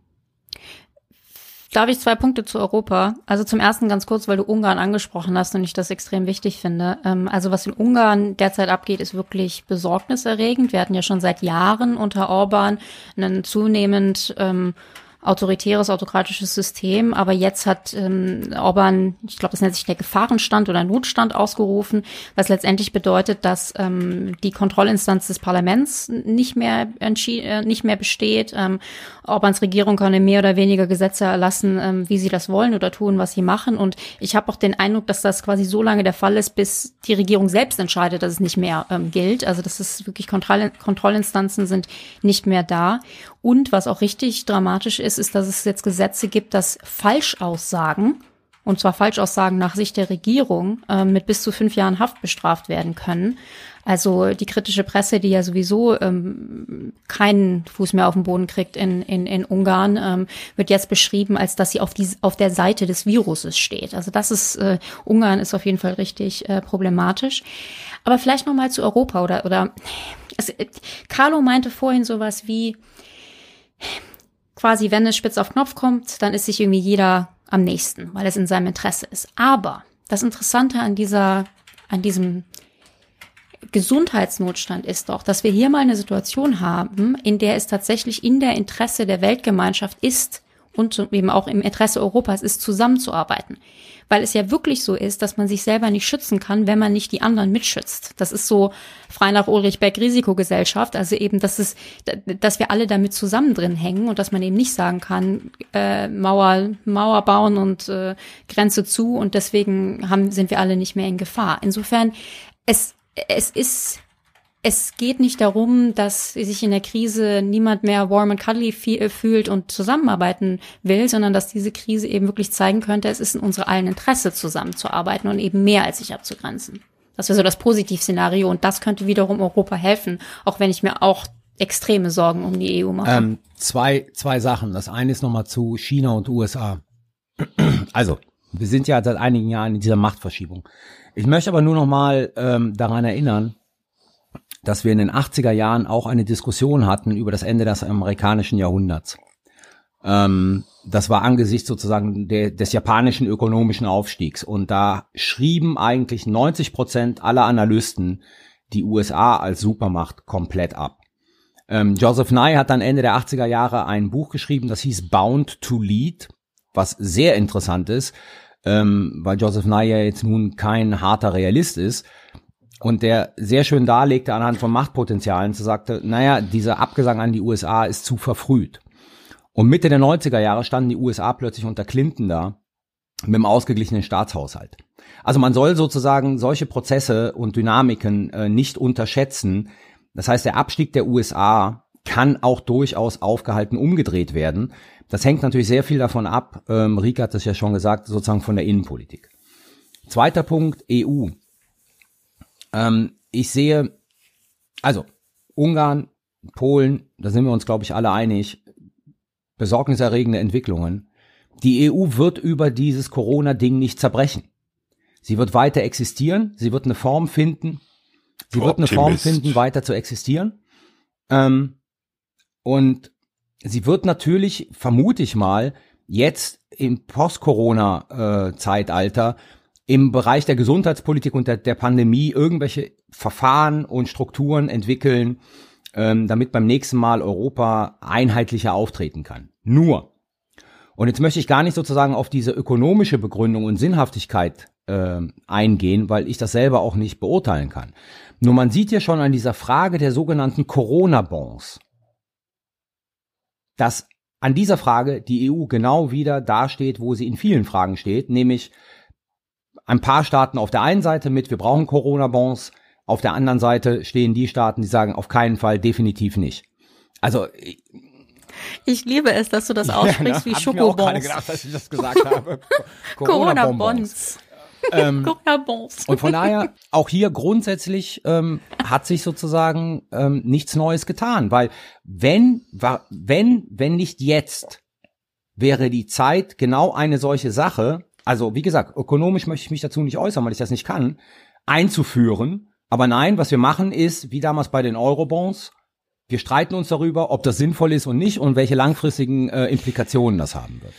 Darf ich zwei Punkte zu Europa? Also zum ersten ganz kurz, weil du Ungarn angesprochen hast und ich das extrem wichtig finde. Ähm, also was in Ungarn derzeit abgeht, ist wirklich besorgniserregend. Wir hatten ja schon seit Jahren unter Orban einen zunehmend ähm, autoritäres, autokratisches System. Aber jetzt hat ähm, Orban, ich glaube, das nennt sich der Gefahrenstand oder Notstand ausgerufen, was letztendlich bedeutet, dass ähm, die Kontrollinstanz des Parlaments nicht mehr äh, nicht mehr besteht. Ähm, Orbans Regierung kann mehr oder weniger Gesetze erlassen, ähm, wie sie das wollen oder tun, was sie machen. Und ich habe auch den Eindruck, dass das quasi so lange der Fall ist, bis die Regierung selbst entscheidet, dass es nicht mehr ähm, gilt. Also das ist wirklich Kontroll Kontrollinstanzen sind nicht mehr da. Und was auch richtig dramatisch ist, ist, dass es jetzt Gesetze gibt, dass Falschaussagen, und zwar Falschaussagen nach Sicht der Regierung, äh, mit bis zu fünf Jahren Haft bestraft werden können. Also die kritische Presse, die ja sowieso ähm, keinen Fuß mehr auf den Boden kriegt in, in, in Ungarn, ähm, wird jetzt beschrieben, als dass sie auf, die, auf der Seite des Viruses steht. Also das ist, äh, Ungarn ist auf jeden Fall richtig äh, problematisch. Aber vielleicht nochmal zu Europa oder, oder es, Carlo meinte vorhin sowas wie, quasi, wenn es spitz auf Knopf kommt, dann ist sich irgendwie jeder am nächsten, weil es in seinem Interesse ist. Aber das Interessante an dieser, an diesem Gesundheitsnotstand ist doch, dass wir hier mal eine Situation haben, in der es tatsächlich in der Interesse der Weltgemeinschaft ist und eben auch im Interesse Europas ist, zusammenzuarbeiten weil es ja wirklich so ist, dass man sich selber nicht schützen kann, wenn man nicht die anderen mitschützt. Das ist so frei nach Ulrich Beck Risikogesellschaft, also eben, dass es, dass wir alle damit zusammen drin hängen und dass man eben nicht sagen kann, äh, Mauer, Mauer bauen und äh, Grenze zu und deswegen haben, sind wir alle nicht mehr in Gefahr. Insofern, es, es ist es geht nicht darum, dass sich in der Krise niemand mehr warm and cuddly äh, fühlt und zusammenarbeiten will, sondern dass diese Krise eben wirklich zeigen könnte, es ist in unser allen Interesse zusammenzuarbeiten und eben mehr als sich abzugrenzen. Das wäre so das Positivszenario und das könnte wiederum Europa helfen, auch wenn ich mir auch extreme Sorgen um die EU mache. Ähm, zwei, zwei Sachen. Das eine ist nochmal zu China und USA. Also, wir sind ja seit einigen Jahren in dieser Machtverschiebung. Ich möchte aber nur nochmal ähm, daran erinnern, dass wir in den 80er Jahren auch eine Diskussion hatten über das Ende des amerikanischen Jahrhunderts. Ähm, das war angesichts sozusagen der, des japanischen ökonomischen Aufstiegs. Und da schrieben eigentlich 90 Prozent aller Analysten die USA als Supermacht komplett ab. Ähm, Joseph Nye hat dann Ende der 80er Jahre ein Buch geschrieben, das hieß Bound to Lead, was sehr interessant ist, ähm, weil Joseph Nye ja jetzt nun kein harter Realist ist, und der sehr schön darlegte anhand von Machtpotenzialen, zu sagte, naja, dieser Abgesang an die USA ist zu verfrüht. Und Mitte der 90er Jahre standen die USA plötzlich unter Clinton da mit einem ausgeglichenen Staatshaushalt. Also man soll sozusagen solche Prozesse und Dynamiken äh, nicht unterschätzen. Das heißt, der Abstieg der USA kann auch durchaus aufgehalten umgedreht werden. Das hängt natürlich sehr viel davon ab, ähm, Rika hat das ja schon gesagt, sozusagen von der Innenpolitik. Zweiter Punkt, EU. Ähm, ich sehe, also Ungarn, Polen, da sind wir uns, glaube ich, alle einig, besorgniserregende Entwicklungen. Die EU wird über dieses Corona-Ding nicht zerbrechen. Sie wird weiter existieren, sie wird eine Form finden, sie wird eine Form finden, weiter zu existieren. Ähm, und sie wird natürlich, vermute ich mal, jetzt im Post-Corona-Zeitalter im Bereich der Gesundheitspolitik und der, der Pandemie irgendwelche Verfahren und Strukturen entwickeln, ähm, damit beim nächsten Mal Europa einheitlicher auftreten kann. Nur, Und jetzt möchte ich gar nicht sozusagen auf diese ökonomische Begründung und Sinnhaftigkeit äh, eingehen, weil ich das selber auch nicht beurteilen kann. Nur man sieht ja schon an dieser Frage der sogenannten Corona-Bonds, dass an dieser Frage die EU genau wieder dasteht, wo sie in vielen Fragen steht, nämlich ein paar Staaten auf der einen Seite mit, wir brauchen Corona-Bonds, auf der anderen Seite stehen die Staaten, die sagen, auf keinen Fall, definitiv nicht. Also ich liebe es, dass du das aussprichst ja, ne? wie Schokobons. Ich mir auch gedacht, dass ich das gesagt habe. Corona-Bonds. Ähm, Corona-Bonds. Und von daher, auch hier grundsätzlich ähm, hat sich sozusagen ähm, nichts Neues getan, weil wenn, wenn, wenn nicht jetzt, wäre die Zeit genau eine solche Sache, also wie gesagt, ökonomisch möchte ich mich dazu nicht äußern, weil ich das nicht kann, einzuführen. Aber nein, was wir machen ist, wie damals bei den Eurobonds, wir streiten uns darüber, ob das sinnvoll ist und nicht und welche langfristigen äh, Implikationen das haben wird.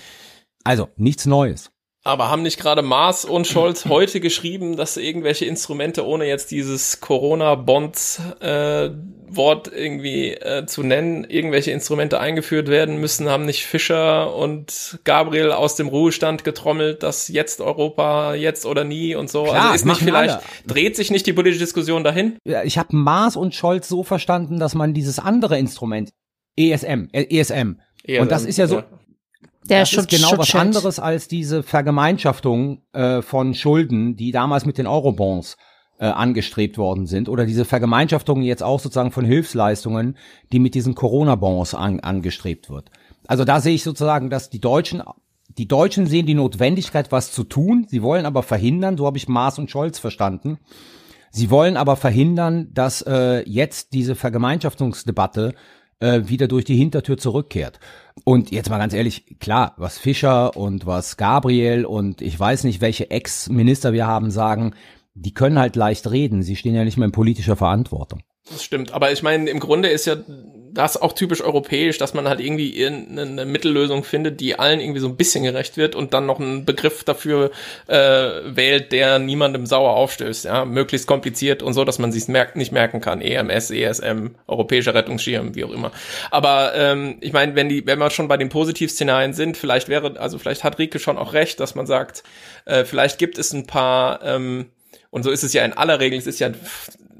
Also nichts Neues. Aber haben nicht gerade Maas und Scholz heute geschrieben, dass irgendwelche Instrumente, ohne jetzt dieses Corona-Bonds-Wort äh, irgendwie äh, zu nennen, irgendwelche Instrumente eingeführt werden müssen? Haben nicht Fischer und Gabriel aus dem Ruhestand getrommelt, dass jetzt Europa, jetzt oder nie und so? Klar, also ist nicht vielleicht, alle. dreht sich nicht die politische Diskussion dahin? Ja, ich habe Maas und Scholz so verstanden, dass man dieses andere Instrument, ESM, äh, ESM, ESM, und das ist ja so, ja. Der das ist genau was anderes als diese Vergemeinschaftung äh, von Schulden, die damals mit den Eurobonds äh, angestrebt worden sind, oder diese Vergemeinschaftung jetzt auch sozusagen von Hilfsleistungen, die mit diesen Corona-Bonds an, angestrebt wird. Also da sehe ich sozusagen, dass die Deutschen, die Deutschen sehen die Notwendigkeit, was zu tun. Sie wollen aber verhindern, so habe ich Maas und Scholz verstanden. Sie wollen aber verhindern, dass äh, jetzt diese Vergemeinschaftungsdebatte äh, wieder durch die Hintertür zurückkehrt. Und jetzt mal ganz ehrlich, klar, was Fischer und was Gabriel und ich weiß nicht, welche Ex-Minister wir haben, sagen, die können halt leicht reden. Sie stehen ja nicht mehr in politischer Verantwortung. Das stimmt. Aber ich meine, im Grunde ist ja das auch typisch europäisch, dass man halt irgendwie eine Mittellösung findet, die allen irgendwie so ein bisschen gerecht wird und dann noch einen Begriff dafür äh, wählt, der niemandem sauer aufstößt. Ja, möglichst kompliziert und so, dass man sich merkt, nicht merken kann. EMS, ESM, europäischer Rettungsschirm, wie auch immer. Aber ähm, ich meine, wenn die, wenn wir schon bei den Positivszenarien sind, vielleicht wäre, also vielleicht hat Rike schon auch recht, dass man sagt, äh, vielleicht gibt es ein paar ähm, und so ist es ja in aller Regel, es ist ja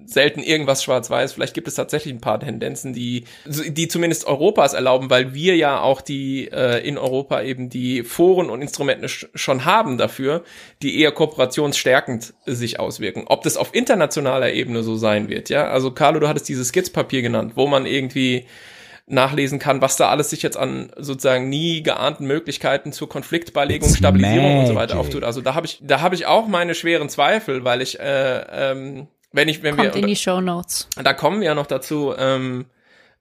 selten irgendwas schwarz-weiß. Vielleicht gibt es tatsächlich ein paar Tendenzen, die, die zumindest Europas erlauben, weil wir ja auch die äh, in Europa eben die Foren und Instrumente schon haben dafür, die eher kooperationsstärkend sich auswirken. Ob das auf internationaler Ebene so sein wird, ja. Also Carlo, du hattest dieses Skizzpapier genannt, wo man irgendwie nachlesen kann, was da alles sich jetzt an sozusagen nie geahnten Möglichkeiten zur Konfliktbeilegung, It's Stabilisierung magic. und so weiter auftut. Also da habe ich, da habe ich auch meine schweren Zweifel, weil ich äh, ähm, wenn ich, wenn Kommt wir, in die Show Notes. Da kommen wir ja noch dazu. Ähm,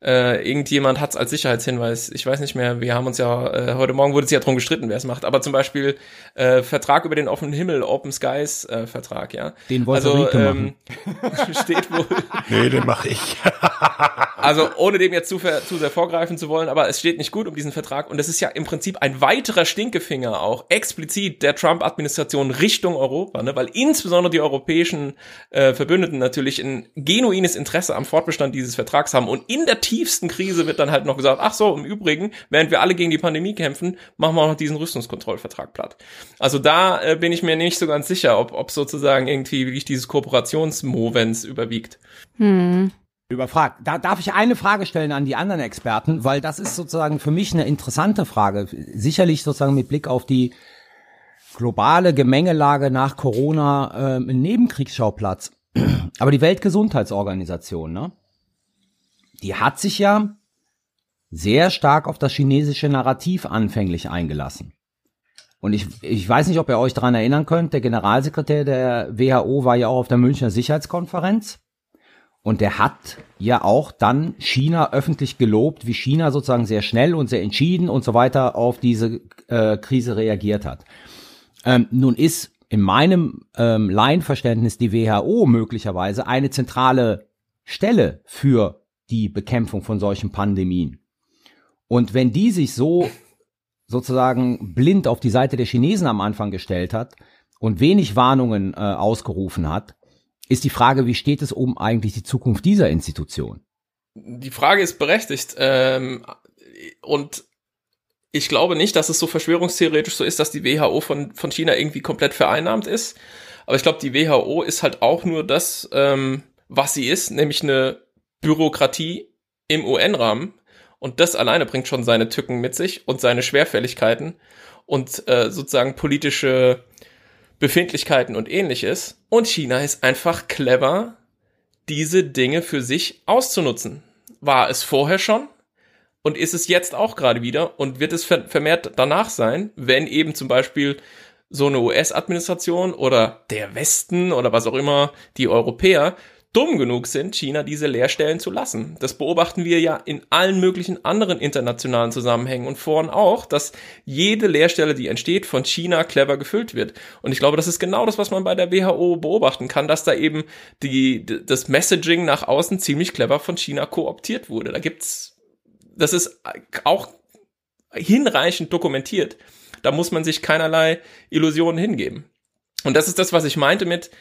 äh, irgendjemand hat es als Sicherheitshinweis. Ich weiß nicht mehr. Wir haben uns ja äh, heute Morgen wurde es ja drum gestritten, wer es macht. Aber zum Beispiel äh, Vertrag über den offenen Himmel, Open Skies äh, Vertrag, ja. Den wollte also, ähm, steht wohl. nee, den mache ich. Also ohne dem jetzt zu, zu sehr vorgreifen zu wollen, aber es steht nicht gut um diesen Vertrag und das ist ja im Prinzip ein weiterer Stinkefinger auch explizit der Trump-Administration Richtung Europa, ne? weil insbesondere die europäischen äh, Verbündeten natürlich ein genuines Interesse am Fortbestand dieses Vertrags haben und in der tiefsten Krise wird dann halt noch gesagt, ach so, im Übrigen, während wir alle gegen die Pandemie kämpfen, machen wir auch noch diesen Rüstungskontrollvertrag platt. Also da äh, bin ich mir nicht so ganz sicher, ob, ob sozusagen irgendwie wirklich dieses Kooperationsmovens überwiegt. Hm überfragt. Da darf ich eine Frage stellen an die anderen Experten, weil das ist sozusagen für mich eine interessante Frage. Sicherlich sozusagen mit Blick auf die globale Gemengelage nach Corona äh, ein Nebenkriegsschauplatz. Aber die Weltgesundheitsorganisation, ne? Die hat sich ja sehr stark auf das chinesische Narrativ anfänglich eingelassen. Und ich, ich weiß nicht, ob ihr euch daran erinnern könnt, der Generalsekretär der WHO war ja auch auf der Münchner Sicherheitskonferenz und der hat ja auch dann China öffentlich gelobt, wie China sozusagen sehr schnell und sehr entschieden und so weiter auf diese äh, Krise reagiert hat. Ähm, nun ist in meinem ähm, Laienverständnis die WHO möglicherweise eine zentrale Stelle für die Bekämpfung von solchen Pandemien. Und wenn die sich so sozusagen blind auf die Seite der Chinesen am Anfang gestellt hat und wenig Warnungen äh, ausgerufen hat, ist die Frage, wie steht es um eigentlich die Zukunft dieser Institution? Die Frage ist berechtigt ähm, und Ich glaube nicht, dass es so verschwörungstheoretisch so ist, dass die WHO von, von China irgendwie komplett vereinnahmt ist. Aber ich glaube, die WHO ist halt auch nur das, ähm, was sie ist, nämlich eine Bürokratie im UN-Rahmen. Und das alleine bringt schon seine Tücken mit sich und seine Schwerfälligkeiten und äh, sozusagen politische Befindlichkeiten und ähnliches. Und China ist einfach clever, diese Dinge für sich auszunutzen. War es vorher schon und ist es jetzt auch gerade wieder und wird es vermehrt danach sein, wenn eben zum Beispiel so eine US-Administration oder der Westen oder was auch immer, die Europäer, dumm genug sind, China diese Leerstellen zu lassen. Das beobachten wir ja in allen möglichen anderen internationalen Zusammenhängen und vorhin auch, dass jede Leerstelle, die entsteht, von China clever gefüllt wird. Und ich glaube, das ist genau das, was man bei der WHO beobachten kann, dass da eben die, das Messaging nach außen ziemlich clever von China kooptiert wurde. Da gibt's, das ist auch hinreichend dokumentiert. Da muss man sich keinerlei Illusionen hingeben. Und das ist das, was ich meinte mit,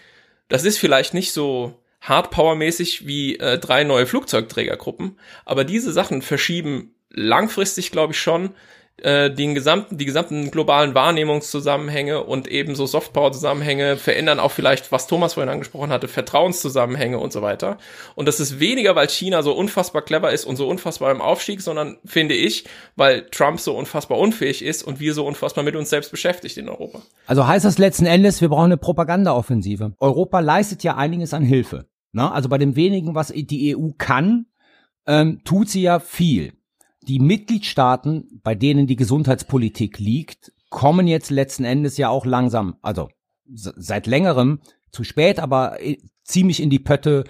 das ist vielleicht nicht so Hardpower-mäßig wie äh, drei neue Flugzeugträgergruppen. Aber diese Sachen verschieben langfristig, glaube ich, schon äh, den gesamten, die gesamten globalen Wahrnehmungszusammenhänge und ebenso Softpower-Zusammenhänge verändern auch vielleicht, was Thomas vorhin angesprochen hatte, Vertrauenszusammenhänge und so weiter. Und das ist weniger, weil China so unfassbar clever ist und so unfassbar im Aufstieg, sondern finde ich, weil Trump so unfassbar unfähig ist und wir so unfassbar mit uns selbst beschäftigt in Europa. Also heißt das letzten Endes, wir brauchen eine Propagandaoffensive. Europa leistet ja einiges an Hilfe. Na, also bei dem wenigen, was die EU kann, ähm, tut sie ja viel. Die Mitgliedstaaten, bei denen die Gesundheitspolitik liegt, kommen jetzt letzten Endes ja auch langsam, also seit längerem, zu spät, aber äh, ziemlich in die Pötte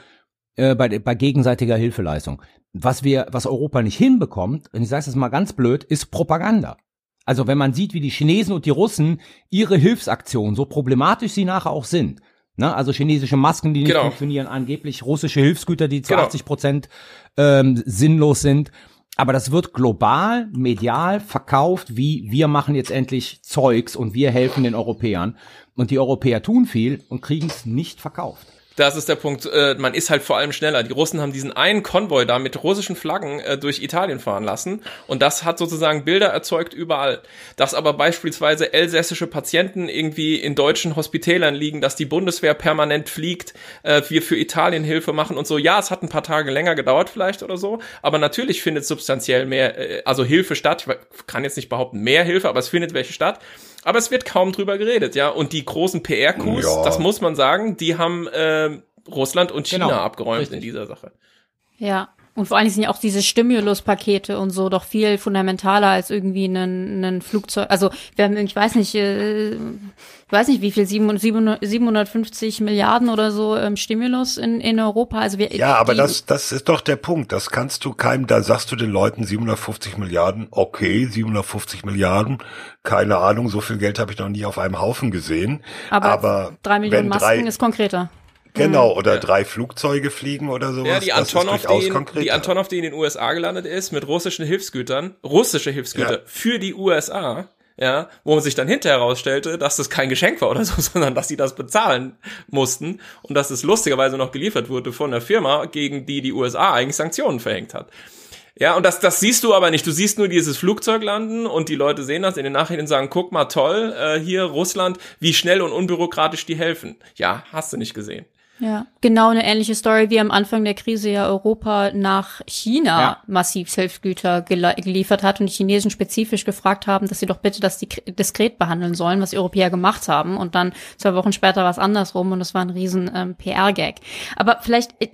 äh, bei, bei gegenseitiger Hilfeleistung. Was wir, was Europa nicht hinbekommt, und ich sage es mal ganz blöd, ist Propaganda. Also wenn man sieht, wie die Chinesen und die Russen ihre Hilfsaktionen, so problematisch sie nachher auch sind, Ne? Also chinesische Masken, die nicht genau. funktionieren, angeblich russische Hilfsgüter, die zu genau. 80 Prozent ähm, sinnlos sind. Aber das wird global, medial verkauft, wie wir machen jetzt endlich Zeugs und wir helfen den Europäern. Und die Europäer tun viel und kriegen es nicht verkauft. Das ist der Punkt. Äh, man ist halt vor allem schneller. Die Russen haben diesen einen Konvoi da mit russischen Flaggen äh, durch Italien fahren lassen. Und das hat sozusagen Bilder erzeugt überall. Dass aber beispielsweise elsässische Patienten irgendwie in deutschen Hospitälern liegen, dass die Bundeswehr permanent fliegt, äh, wir für Italien Hilfe machen und so. Ja, es hat ein paar Tage länger gedauert vielleicht oder so. Aber natürlich findet substanziell mehr, äh, also Hilfe statt. Ich kann jetzt nicht behaupten mehr Hilfe, aber es findet welche statt. Aber es wird kaum drüber geredet, ja. Und die großen PR-Coups, ja. das muss man sagen, die haben äh, Russland und China genau, abgeräumt richtig. in dieser Sache. Ja. Und vor allen Dingen sind ja auch diese Stimulus-Pakete und so doch viel fundamentaler als irgendwie ein, ein Flugzeug. Also wir haben, ich weiß nicht, äh, weiß nicht, wie viel 750 Milliarden oder so ähm, Stimulus in, in Europa. Also wir, ja, aber das, das ist doch der Punkt. Das kannst du keinem. Da sagst du den Leuten 750 Milliarden. Okay, 750 Milliarden. Keine Ahnung, so viel Geld habe ich noch nie auf einem Haufen gesehen. Aber, aber drei Millionen Masken drei, ist konkreter. Genau, mhm. oder ja. drei Flugzeuge fliegen oder sowas. Ja, die Antonov, die, in, die Antonov, die in den USA gelandet ist, mit russischen Hilfsgütern, russische Hilfsgüter ja. für die USA, ja, wo man sich dann hinterher herausstellte, dass das kein Geschenk war oder so, sondern dass sie das bezahlen mussten und dass es lustigerweise noch geliefert wurde von der Firma, gegen die die USA eigentlich Sanktionen verhängt hat. Ja, und das, das siehst du aber nicht. Du siehst nur dieses Flugzeug landen und die Leute sehen das in den Nachrichten und sagen, guck mal, toll, äh, hier Russland, wie schnell und unbürokratisch die helfen. Ja, hast du nicht gesehen. Ja, genau eine ähnliche Story wie am Anfang der Krise ja Europa nach China ja. massiv Hilfsgüter geliefert hat und die Chinesen spezifisch gefragt haben, dass sie doch bitte das diskret behandeln sollen, was die Europäer gemacht haben. Und dann zwei Wochen später war es andersrum und es war ein riesen ähm, PR-Gag. Aber vielleicht äh,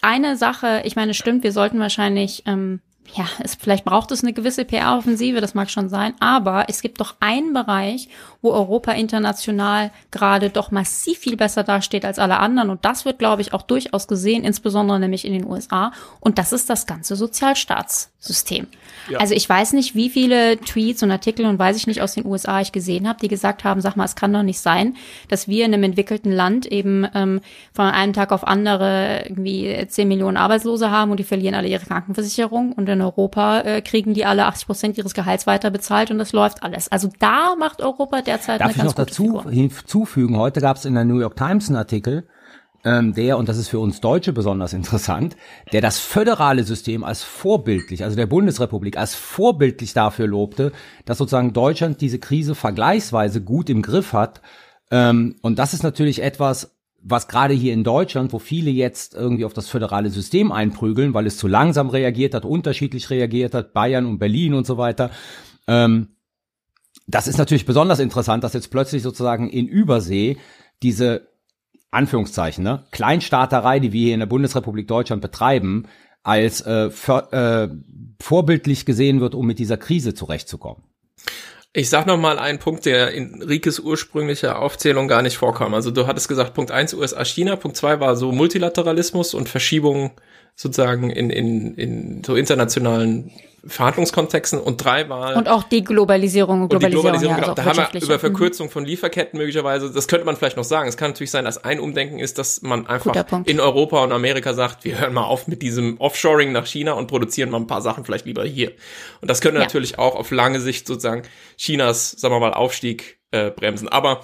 eine Sache, ich meine, stimmt, wir sollten wahrscheinlich ähm, ja, es, vielleicht braucht es eine gewisse PR-Offensive, das mag schon sein, aber es gibt doch einen Bereich, wo Europa international gerade doch massiv viel besser dasteht als alle anderen und das wird, glaube ich, auch durchaus gesehen, insbesondere nämlich in den USA und das ist das ganze Sozialstaatssystem. Ja. Also ich weiß nicht, wie viele Tweets und Artikel und weiß ich nicht aus den USA ich gesehen habe, die gesagt haben, sag mal, es kann doch nicht sein, dass wir in einem entwickelten Land eben ähm, von einem Tag auf andere irgendwie 10 Millionen Arbeitslose haben und die verlieren alle ihre Krankenversicherung und in Europa äh, kriegen die alle 80 Prozent ihres Gehalts weiter bezahlt und das läuft alles. Also da macht Europa derzeit Darf eine ganz ich noch dazu hinzufügen, heute gab es in der New York Times einen Artikel, ähm, der, und das ist für uns Deutsche besonders interessant, der das föderale System als vorbildlich, also der Bundesrepublik als vorbildlich dafür lobte, dass sozusagen Deutschland diese Krise vergleichsweise gut im Griff hat. Ähm, und das ist natürlich etwas, was gerade hier in Deutschland, wo viele jetzt irgendwie auf das föderale System einprügeln, weil es zu langsam reagiert hat, unterschiedlich reagiert hat, Bayern und Berlin und so weiter. Ähm, das ist natürlich besonders interessant, dass jetzt plötzlich sozusagen in Übersee diese Anführungszeichen, ne, Kleinstaaterei, die wir hier in der Bundesrepublik Deutschland betreiben, als äh, für, äh, vorbildlich gesehen wird, um mit dieser Krise zurechtzukommen. Ich sag noch mal einen Punkt, der in Rikes ursprünglicher Aufzählung gar nicht vorkam. Also du hattest gesagt, Punkt eins USA China, Punkt zwei war so Multilateralismus und Verschiebung sozusagen in, in, in so internationalen Verhandlungskontexten und drei war und auch die Globalisierung und Globalisierung, und die Globalisierung ja, genau. Also da haben wir über mhm. Verkürzung von Lieferketten möglicherweise, das könnte man vielleicht noch sagen. Es kann natürlich sein, dass ein Umdenken ist, dass man einfach in Europa und Amerika sagt, wir hören mal auf mit diesem Offshoring nach China und produzieren mal ein paar Sachen vielleicht lieber hier. Und das könnte ja. natürlich auch auf lange Sicht sozusagen Chinas, sagen wir mal, Aufstieg äh, bremsen. Aber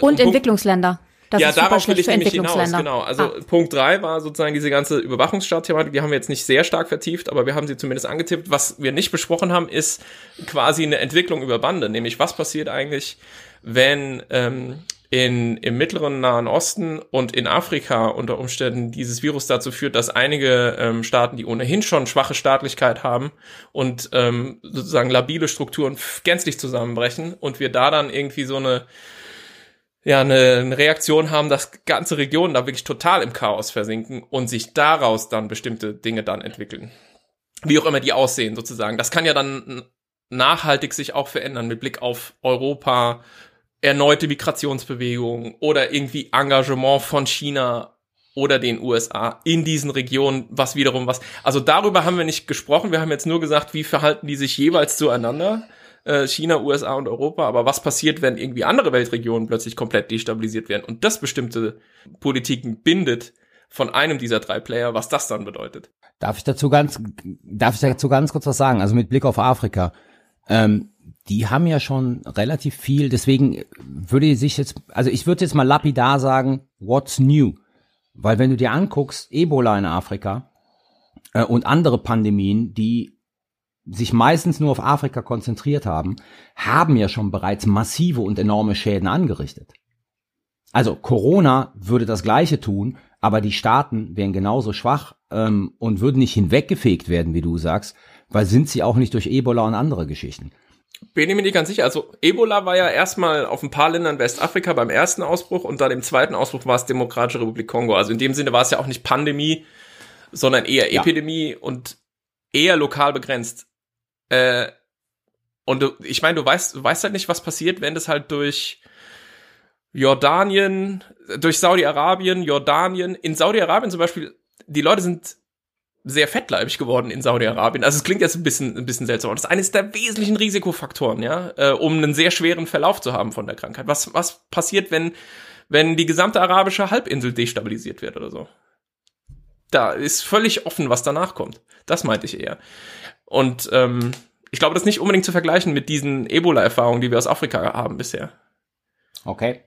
und Entwicklungsländer. Das ja, darauf will ich nämlich hinaus, genau. Also ah. Punkt drei war sozusagen diese ganze Überwachungsstaat-Thematik, die haben wir jetzt nicht sehr stark vertieft, aber wir haben sie zumindest angetippt. Was wir nicht besprochen haben, ist quasi eine Entwicklung über Bande, nämlich was passiert eigentlich, wenn ähm, in, im mittleren Nahen Osten und in Afrika unter Umständen dieses Virus dazu führt, dass einige ähm, Staaten, die ohnehin schon schwache Staatlichkeit haben und ähm, sozusagen labile Strukturen gänzlich zusammenbrechen und wir da dann irgendwie so eine ja, eine, eine Reaktion haben, dass ganze Regionen da wirklich total im Chaos versinken und sich daraus dann bestimmte Dinge dann entwickeln. Wie auch immer die aussehen, sozusagen. Das kann ja dann nachhaltig sich auch verändern mit Blick auf Europa, erneute Migrationsbewegungen oder irgendwie Engagement von China oder den USA in diesen Regionen, was wiederum was. Also darüber haben wir nicht gesprochen. Wir haben jetzt nur gesagt, wie verhalten die sich jeweils zueinander. Äh, China, USA und Europa, aber was passiert, wenn irgendwie andere Weltregionen plötzlich komplett destabilisiert werden und das bestimmte Politiken bindet von einem dieser drei Player, was das dann bedeutet? Darf ich dazu ganz, darf ich dazu ganz kurz was sagen? Also mit Blick auf Afrika. Ähm, die haben ja schon relativ viel, deswegen würde sich jetzt, also ich würde jetzt mal lapidar sagen, what's new? Weil wenn du dir anguckst, Ebola in Afrika äh, und andere Pandemien, die sich meistens nur auf Afrika konzentriert haben, haben ja schon bereits massive und enorme Schäden angerichtet. Also Corona würde das gleiche tun, aber die Staaten wären genauso schwach ähm, und würden nicht hinweggefegt werden, wie du sagst, weil sind sie auch nicht durch Ebola und andere Geschichten. Bin ich mir nicht ganz sicher. Also Ebola war ja erstmal auf ein paar Ländern Westafrika beim ersten Ausbruch und dann im zweiten Ausbruch war es Demokratische Republik Kongo. Also in dem Sinne war es ja auch nicht Pandemie, sondern eher Epidemie ja. und eher lokal begrenzt. Äh, und du, ich meine, du weißt, du weißt halt nicht, was passiert, wenn das halt durch Jordanien, durch Saudi-Arabien, Jordanien, in Saudi-Arabien zum Beispiel, die Leute sind sehr fettleibig geworden in Saudi-Arabien. Also es klingt jetzt ein bisschen, ein bisschen seltsam. Das ist eines der wesentlichen Risikofaktoren, ja, äh, um einen sehr schweren Verlauf zu haben von der Krankheit. Was, was passiert, wenn, wenn die gesamte arabische Halbinsel destabilisiert wird oder so? Da ist völlig offen, was danach kommt. Das meinte ich eher. Und ähm, ich glaube, das ist nicht unbedingt zu vergleichen mit diesen Ebola-Erfahrungen, die wir aus Afrika haben bisher. Okay.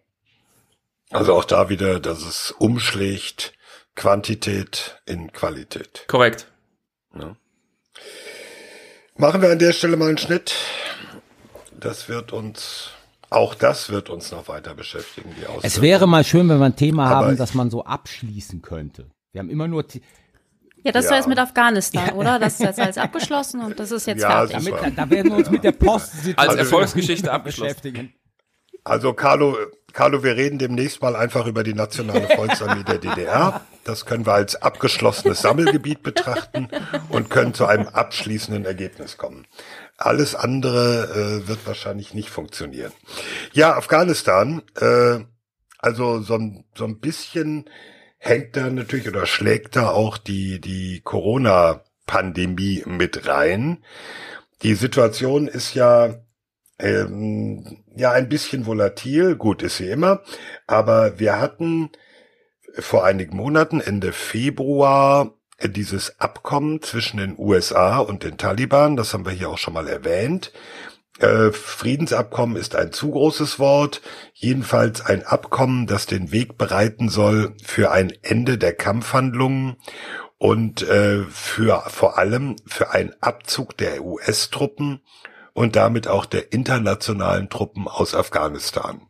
Also auch da wieder, dass es umschlägt Quantität in Qualität. Korrekt. Ja. Machen wir an der Stelle mal einen Schnitt. Das wird uns, auch das wird uns noch weiter beschäftigen. Die es wäre mal schön, wenn wir ein Thema Aber haben, das man so abschließen könnte. Wir haben immer nur ja, das ja. war jetzt mit Afghanistan, oder? Das ist jetzt alles abgeschlossen und das ist jetzt ja, fertig. Damit, da werden wir uns mit der Post als Erfolgsgeschichte abgeschlossen. Also Carlo, Carlo, wir reden demnächst mal einfach über die nationale Volksarmee der DDR. Das können wir als abgeschlossenes Sammelgebiet betrachten und können zu einem abschließenden Ergebnis kommen. Alles andere äh, wird wahrscheinlich nicht funktionieren. Ja, Afghanistan, äh, also so, so ein bisschen hängt da natürlich oder schlägt da auch die, die Corona-Pandemie mit rein. Die Situation ist ja, ähm, ja ein bisschen volatil, gut ist sie immer, aber wir hatten vor einigen Monaten, Ende Februar, dieses Abkommen zwischen den USA und den Taliban, das haben wir hier auch schon mal erwähnt, Äh, Friedensabkommen ist ein zu großes Wort, jedenfalls ein Abkommen, das den Weg bereiten soll für ein Ende der Kampfhandlungen und äh, für vor allem für einen Abzug der US-Truppen und damit auch der internationalen Truppen aus Afghanistan.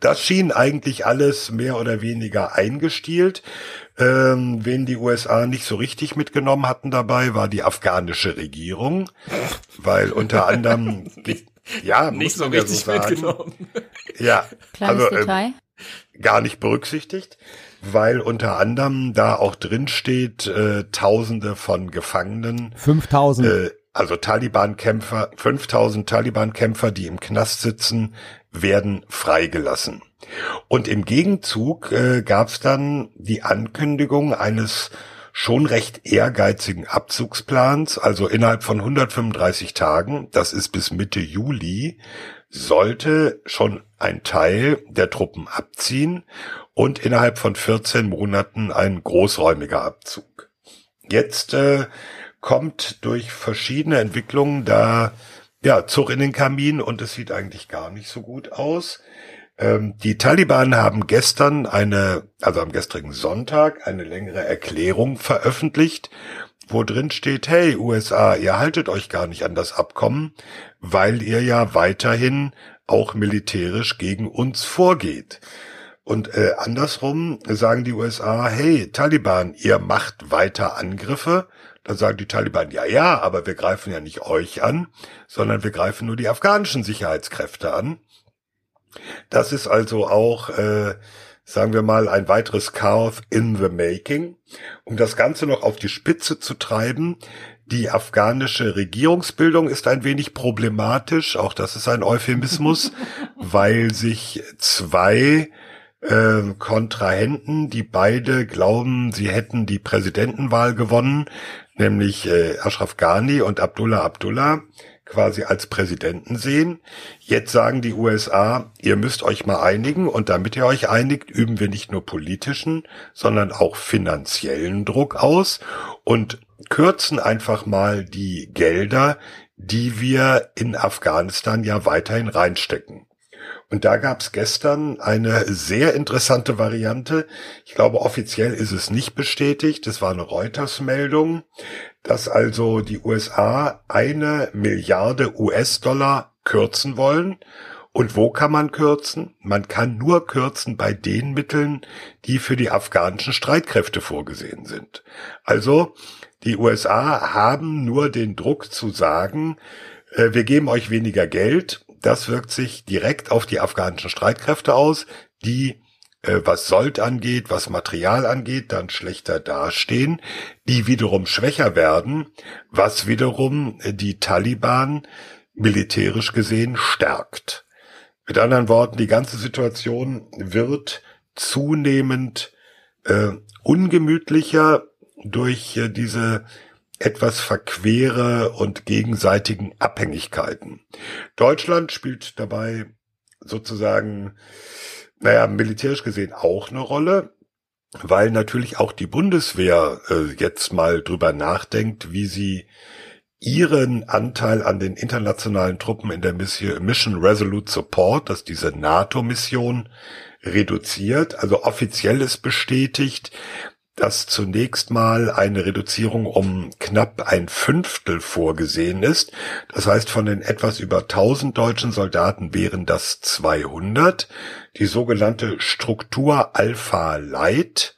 Das schien eigentlich alles mehr oder weniger eingestielt. Ähm, wen die USA nicht so richtig mitgenommen hatten dabei, war die afghanische Regierung, weil unter anderem ja nicht so richtig so mitgenommen. Ja, Kleines also Detail. äh, gar nicht berücksichtigt, weil unter anderem da auch drin steht äh, Tausende von Gefangenen, 5000. äh, also Taliban-Kämpfer, 5000 Taliban-Kämpfer, die im Knast sitzen, werden freigelassen. Und im Gegenzug äh, gab es dann die Ankündigung eines schon recht ehrgeizigen Abzugsplans, also innerhalb von 135 Tagen, das ist bis Mitte Juli, sollte schon ein Teil der Truppen abziehen und innerhalb von 14 Monaten ein großräumiger Abzug. Jetzt äh, kommt durch verschiedene Entwicklungen da ja Zug in den Kamin und es sieht eigentlich gar nicht so gut aus. Ähm, die Taliban haben gestern eine, also am gestrigen Sonntag, eine längere Erklärung veröffentlicht, wo drin steht, hey USA, ihr haltet euch gar nicht an das Abkommen, weil ihr ja weiterhin auch militärisch gegen uns vorgeht. Und äh, andersrum sagen die USA, hey Taliban, ihr macht weiter Angriffe. Dann sagen die Taliban, ja, ja, aber wir greifen ja nicht euch an, sondern wir greifen nur die afghanischen Sicherheitskräfte an. Das ist also auch, äh, sagen wir mal, ein weiteres Chaos in the making. Um das Ganze noch auf die Spitze zu treiben, die afghanische Regierungsbildung ist ein wenig problematisch, auch das ist ein Euphemismus, weil sich zwei äh, Kontrahenten, die beide glauben, sie hätten die Präsidentenwahl gewonnen, nämlich äh, Ashraf Ghani und Abdullah Abdullah, quasi als Präsidenten sehen. Jetzt sagen die USA, ihr müsst euch mal einigen und damit ihr euch einigt, üben wir nicht nur politischen, sondern auch finanziellen Druck aus und kürzen einfach mal die Gelder, die wir in Afghanistan ja weiterhin reinstecken. Und da gab's gestern eine sehr interessante Variante. Ich glaube, offiziell ist es nicht bestätigt. Es war eine Reuters-Meldung, dass also die USA eine Milliarde US-Dollar kürzen wollen. Und wo kann man kürzen? Man kann nur kürzen bei den Mitteln, die für die afghanischen Streitkräfte vorgesehen sind. Also die USA haben nur den Druck zu sagen, äh, wir geben euch weniger Geld, das wirkt sich direkt auf die afghanischen Streitkräfte aus, die äh, was Sold angeht, was Material angeht, dann schlechter dastehen, die wiederum schwächer werden, was wiederum äh, die Taliban militärisch gesehen stärkt. Mit anderen Worten, die ganze Situation wird zunehmend äh, ungemütlicher durch äh, diese etwas verquere und gegenseitigen Abhängigkeiten. Deutschland spielt dabei sozusagen, naja, militärisch gesehen auch eine Rolle, weil natürlich auch die Bundeswehr äh, jetzt mal drüber nachdenkt, wie sie ihren Anteil an den internationalen Truppen in der Mission Resolute Support, das ist diese NATO-Mission, reduziert. Also offiziell ist bestätigt, dass zunächst mal eine Reduzierung um knapp ein Fünftel vorgesehen ist. Das heißt, von den etwas über 1000 deutschen Soldaten wären das 200. Die sogenannte Struktur Alpha Light,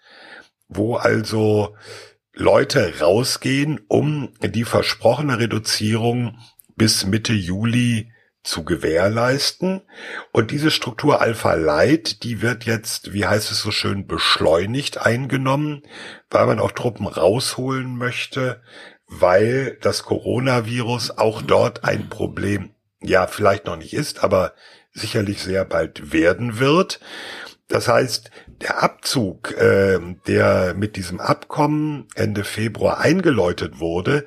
wo also Leute rausgehen, um die versprochene Reduzierung bis Mitte Juli zu gewährleisten. Und diese Struktur Alpha Light, die wird jetzt, wie heißt es so schön, beschleunigt eingenommen, weil man auch Truppen rausholen möchte, weil das Coronavirus auch dort ein Problem, ja, vielleicht noch nicht ist, aber sicherlich sehr bald werden wird. Das heißt, der Abzug, äh, der mit diesem Abkommen Ende Februar eingeläutet wurde,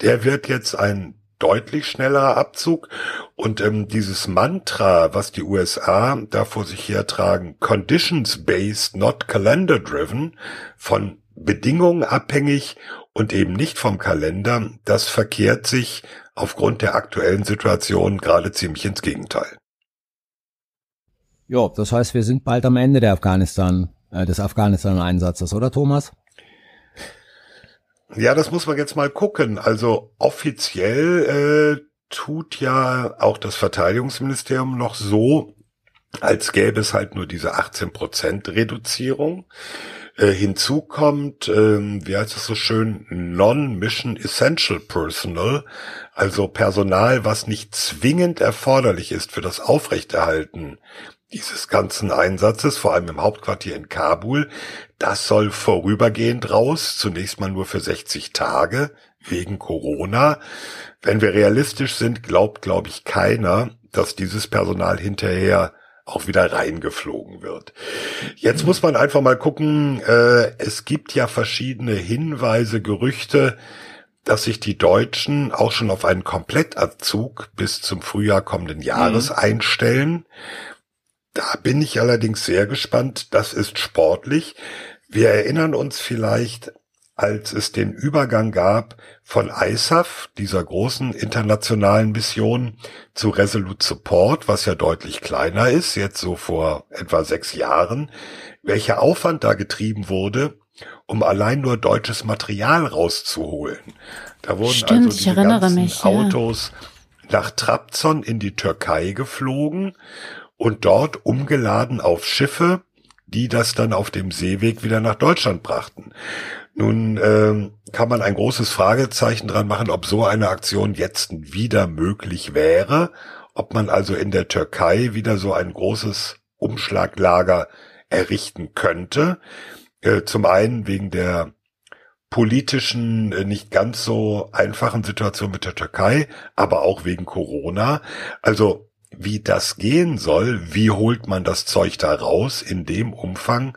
der wird jetzt ein deutlich schnellerer Abzug. Und ähm, dieses Mantra, was die USA da vor sich hertragen, conditions-based, not calendar-driven, von Bedingungen abhängig und eben nicht vom Kalender, das verkehrt sich aufgrund der aktuellen Situation gerade ziemlich ins Gegenteil. Ja, das heißt, wir sind bald am Ende der Afghanistan, äh, des Afghanistan-Einsatzes, oder Thomas? Ja, das muss man jetzt mal gucken. Also offiziell äh, tut ja auch das Verteidigungsministerium noch so, als gäbe es halt nur diese 18 Prozent Reduzierung. Äh, hinzu kommt, ähm, wie heißt es so schön, Non-Mission Essential Personal, also Personal, was nicht zwingend erforderlich ist für das Aufrechterhalten dieses ganzen Einsatzes, vor allem im Hauptquartier in Kabul. Das soll vorübergehend raus, zunächst mal nur für 60 Tage wegen Corona. Wenn wir realistisch sind, glaubt, glaube ich, keiner, dass dieses Personal hinterher auch wieder reingeflogen wird. Jetzt muss man einfach mal gucken, äh, es gibt ja verschiedene Hinweise, Gerüchte, dass sich die Deutschen auch schon auf einen Komplettabzug bis zum Frühjahr kommenden Jahres mhm. einstellen. Da bin ich allerdings sehr gespannt. Das ist sportlich. Wir erinnern uns vielleicht als es den Übergang gab von ISAF, dieser großen internationalen Mission, zu Resolute Support, was ja deutlich kleiner ist, jetzt so vor etwa sechs Jahren, welcher Aufwand da getrieben wurde, um allein nur deutsches Material rauszuholen. Da wurden Stimmt, also diese ganzen mich, Autos ja. nach Trabzon in die Türkei geflogen und dort umgeladen auf Schiffe, die das dann auf dem Seeweg wieder nach Deutschland brachten. Nun ähm, kann man ein großes Fragezeichen dran machen, ob so eine Aktion jetzt wieder möglich wäre, ob man also in der Türkei wieder so ein großes Umschlaglager errichten könnte. Äh, zum einen wegen der politischen, äh, nicht ganz so einfachen Situation mit der Türkei, aber auch wegen Corona. Also wie das gehen soll, wie holt man das Zeug da raus in dem Umfang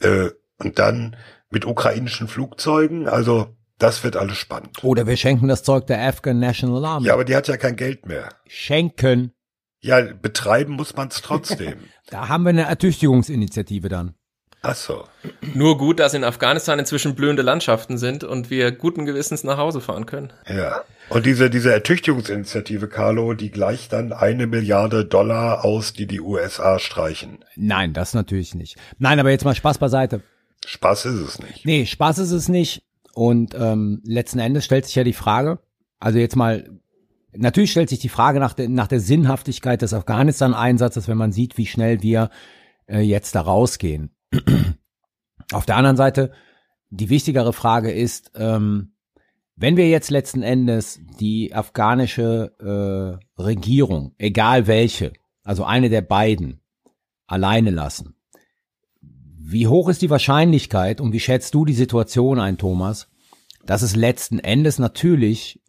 äh, und dann mit ukrainischen Flugzeugen. Also das wird alles spannend. Oder wir schenken das Zeug der Afghan National Army. Ja, aber die hat ja kein Geld mehr. Schenken. Ja, betreiben muss man es trotzdem. da haben wir eine Ertüchtigungsinitiative dann. Ach so. Nur gut, dass in Afghanistan inzwischen blühende Landschaften sind und wir guten Gewissens nach Hause fahren können. Ja. Und diese, diese Ertüchtigungsinitiative, Carlo, die gleicht dann eine Milliarde Dollar aus, die die USA streichen. Nein, das natürlich nicht. Nein, aber jetzt mal Spaß beiseite. Spaß ist es nicht. Nee, Spaß ist es nicht. Und ähm, letzten Endes stellt sich ja die Frage, also jetzt mal, natürlich stellt sich die Frage nach der, nach der Sinnhaftigkeit des Afghanistan-Einsatzes, wenn man sieht, wie schnell wir äh, jetzt da rausgehen. Auf der anderen Seite, die wichtigere Frage ist, ähm, wenn wir jetzt letzten Endes die afghanische äh, Regierung, egal welche, also eine der beiden, alleine lassen, wie hoch ist die Wahrscheinlichkeit und wie schätzt du die Situation ein, Thomas, dass es letzten Endes natürlich,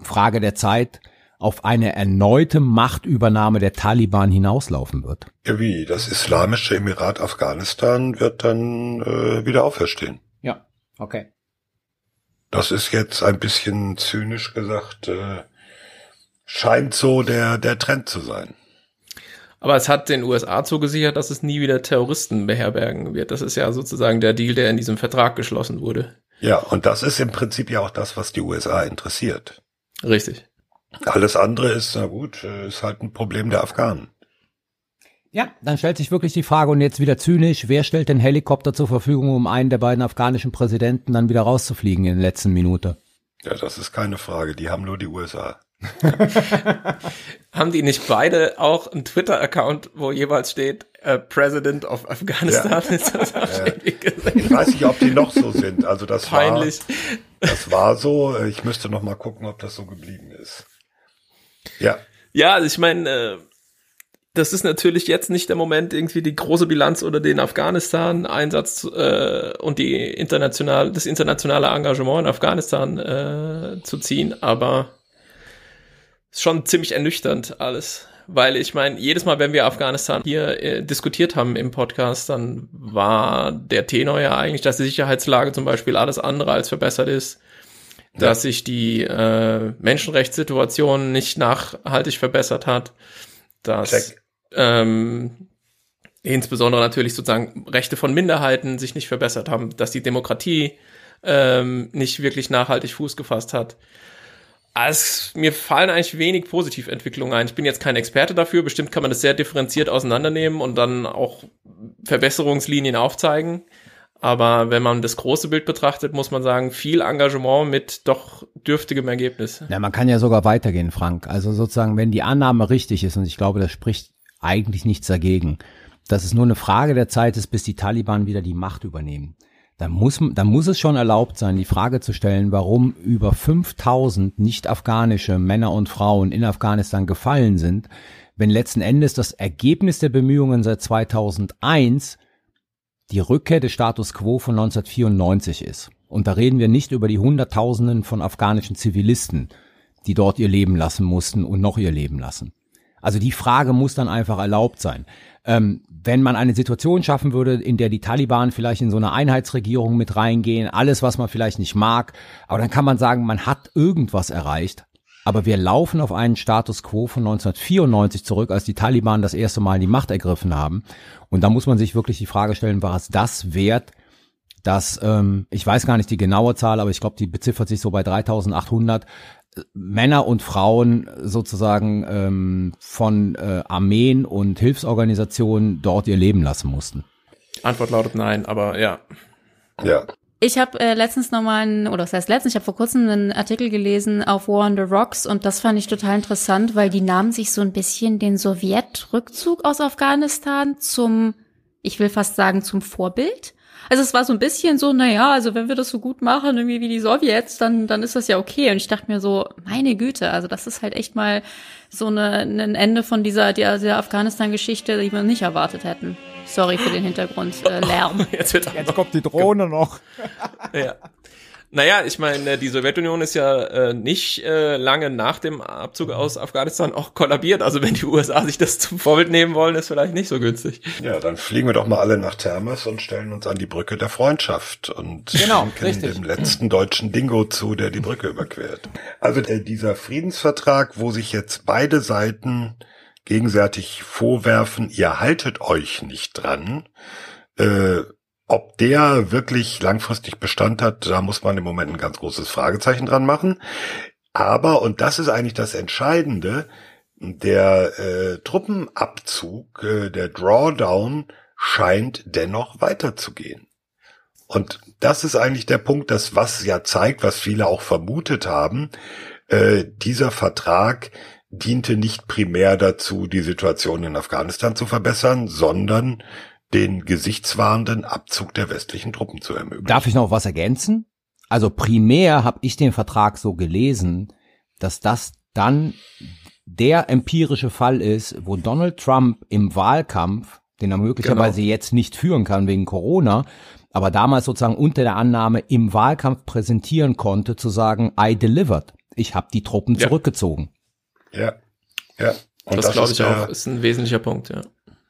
Frage der Zeit, auf eine erneute Machtübernahme der Taliban hinauslaufen wird? Ja, wie? Das Islamische Emirat Afghanistan wird dann äh, wieder auferstehen. Ja, okay. Das ist jetzt ein bisschen zynisch gesagt, äh, scheint so der, der Trend zu sein. Aber es hat den USA zugesichert, dass es nie wieder Terroristen beherbergen wird. Das ist ja sozusagen der Deal, der in diesem Vertrag geschlossen wurde. Ja, und das ist im Prinzip ja auch das, was die USA interessiert. Richtig. Alles andere ist, na gut, äh, ist halt ein Problem der Afghanen. Ja, dann stellt sich wirklich die Frage und jetzt wieder zynisch, wer stellt den Helikopter zur Verfügung, um einen der beiden afghanischen Präsidenten dann wieder rauszufliegen in der letzten Minute? Ja, das ist keine Frage, die haben nur die USA. Haben die nicht beide auch einen Twitter-Account, wo jeweils steht uh, President of Afghanistan? Ja. ich weiß nicht, ob die noch so sind. Also das Peinlich. war, das war so. Ich müsste noch mal gucken, ob das so geblieben ist. Ja. Ja, also ich meine, äh, das ist natürlich jetzt nicht der Moment, irgendwie die große Bilanz oder den Afghanistan-Einsatz äh, und die international, das internationale Engagement in Afghanistan äh, zu ziehen, aber ist schon ziemlich ernüchternd alles. Weil ich meine, jedes Mal, wenn wir Afghanistan hier äh, diskutiert haben im Podcast, dann war der Tenor ja eigentlich, dass die Sicherheitslage zum Beispiel alles andere als verbessert ist, dass sich die äh, Menschenrechtssituation nicht nachhaltig verbessert hat, dass ähm, insbesondere natürlich sozusagen Rechte von Minderheiten sich nicht verbessert haben, dass die Demokratie ähm, nicht wirklich nachhaltig Fuß gefasst hat. Also, mir fallen eigentlich wenig Positiventwicklungen ein. Ich bin jetzt kein Experte dafür. Bestimmt kann man das sehr differenziert auseinandernehmen und dann auch Verbesserungslinien aufzeigen. Aber wenn man das große Bild betrachtet, muss man sagen, viel Engagement mit doch dürftigem Ergebnis. Ja, man kann ja sogar weitergehen, Frank. Also sozusagen, wenn die Annahme richtig ist, und ich glaube, das spricht eigentlich nichts dagegen, dass es nur eine Frage der Zeit ist, bis die Taliban wieder die Macht übernehmen dann muss, dann muss es schon erlaubt sein, die Frage zu stellen, warum über 5000 nicht-afghanische Männer und Frauen in Afghanistan gefallen sind, wenn letzten Endes das Ergebnis der Bemühungen seit 2001 die Rückkehr des Status quo von 1994 ist. Und da reden wir nicht über die Hunderttausenden von afghanischen Zivilisten, die dort ihr Leben lassen mussten und noch ihr Leben lassen. Also die Frage muss dann einfach erlaubt sein. Ähm, wenn man eine Situation schaffen würde, in der die Taliban vielleicht in so eine Einheitsregierung mit reingehen, alles, was man vielleicht nicht mag, aber dann kann man sagen, man hat irgendwas erreicht. Aber wir laufen auf einen Status quo von 1994 zurück, als die Taliban das erste Mal die Macht ergriffen haben. Und da muss man sich wirklich die Frage stellen, war es das wert, dass, ähm, ich weiß gar nicht die genaue Zahl, aber ich glaube, die beziffert sich so bei 3800, Männer und Frauen sozusagen ähm, von äh, Armeen und Hilfsorganisationen dort ihr Leben lassen mussten? Antwort lautet nein, aber ja. Ja. Ich habe äh, letztens nochmal einen, oder das heißt letztens, ich habe vor kurzem einen Artikel gelesen auf War on the Rocks und das fand ich total interessant, weil die nahmen sich so ein bisschen den Sowjetrückzug aus Afghanistan zum, ich will fast sagen, zum Vorbild. Also es war so ein bisschen so, naja, also wenn wir das so gut machen, irgendwie wie die Sowjets, dann, dann ist das ja okay. Und ich dachte mir so, meine Güte, also das ist halt echt mal so eine, ein Ende von dieser, der, der Afghanistan-Geschichte, die wir nicht erwartet hätten. Sorry für den Hintergrundlärm. Äh, Jetzt, wird Jetzt kommt die Drohne noch. ja. Naja, ich meine, die Sowjetunion ist ja äh, nicht äh, lange nach dem Abzug aus Afghanistan auch kollabiert. Also wenn die USA sich das zum Vorbild nehmen wollen, ist vielleicht nicht so günstig. Ja, dann fliegen wir doch mal alle nach Termes und stellen uns an die Brücke der Freundschaft und genau, richtig. dem letzten deutschen Dingo zu, der die Brücke überquert. Also äh, dieser Friedensvertrag, wo sich jetzt beide Seiten gegenseitig vorwerfen, ihr haltet euch nicht dran, äh, ob der wirklich langfristig Bestand hat, da muss man im Moment ein ganz großes Fragezeichen dran machen. Aber, und das ist eigentlich das Entscheidende, der äh, Truppenabzug, äh, der Drawdown scheint dennoch weiterzugehen. Und das ist eigentlich der Punkt, das was ja zeigt, was viele auch vermutet haben, äh, dieser Vertrag diente nicht primär dazu, die Situation in Afghanistan zu verbessern, sondern den gesichtswahrenden Abzug der westlichen Truppen zu ermöglichen. Darf ich noch was ergänzen? Also primär habe ich den Vertrag so gelesen, dass das dann der empirische Fall ist, wo Donald Trump im Wahlkampf, den er möglicherweise genau. jetzt nicht führen kann wegen Corona, aber damals sozusagen unter der Annahme im Wahlkampf präsentieren konnte, zu sagen, I delivered. Ich habe die Truppen ja. zurückgezogen. Ja, ja. Und das, das glaube ich auch, ist ein wesentlicher Punkt, ja.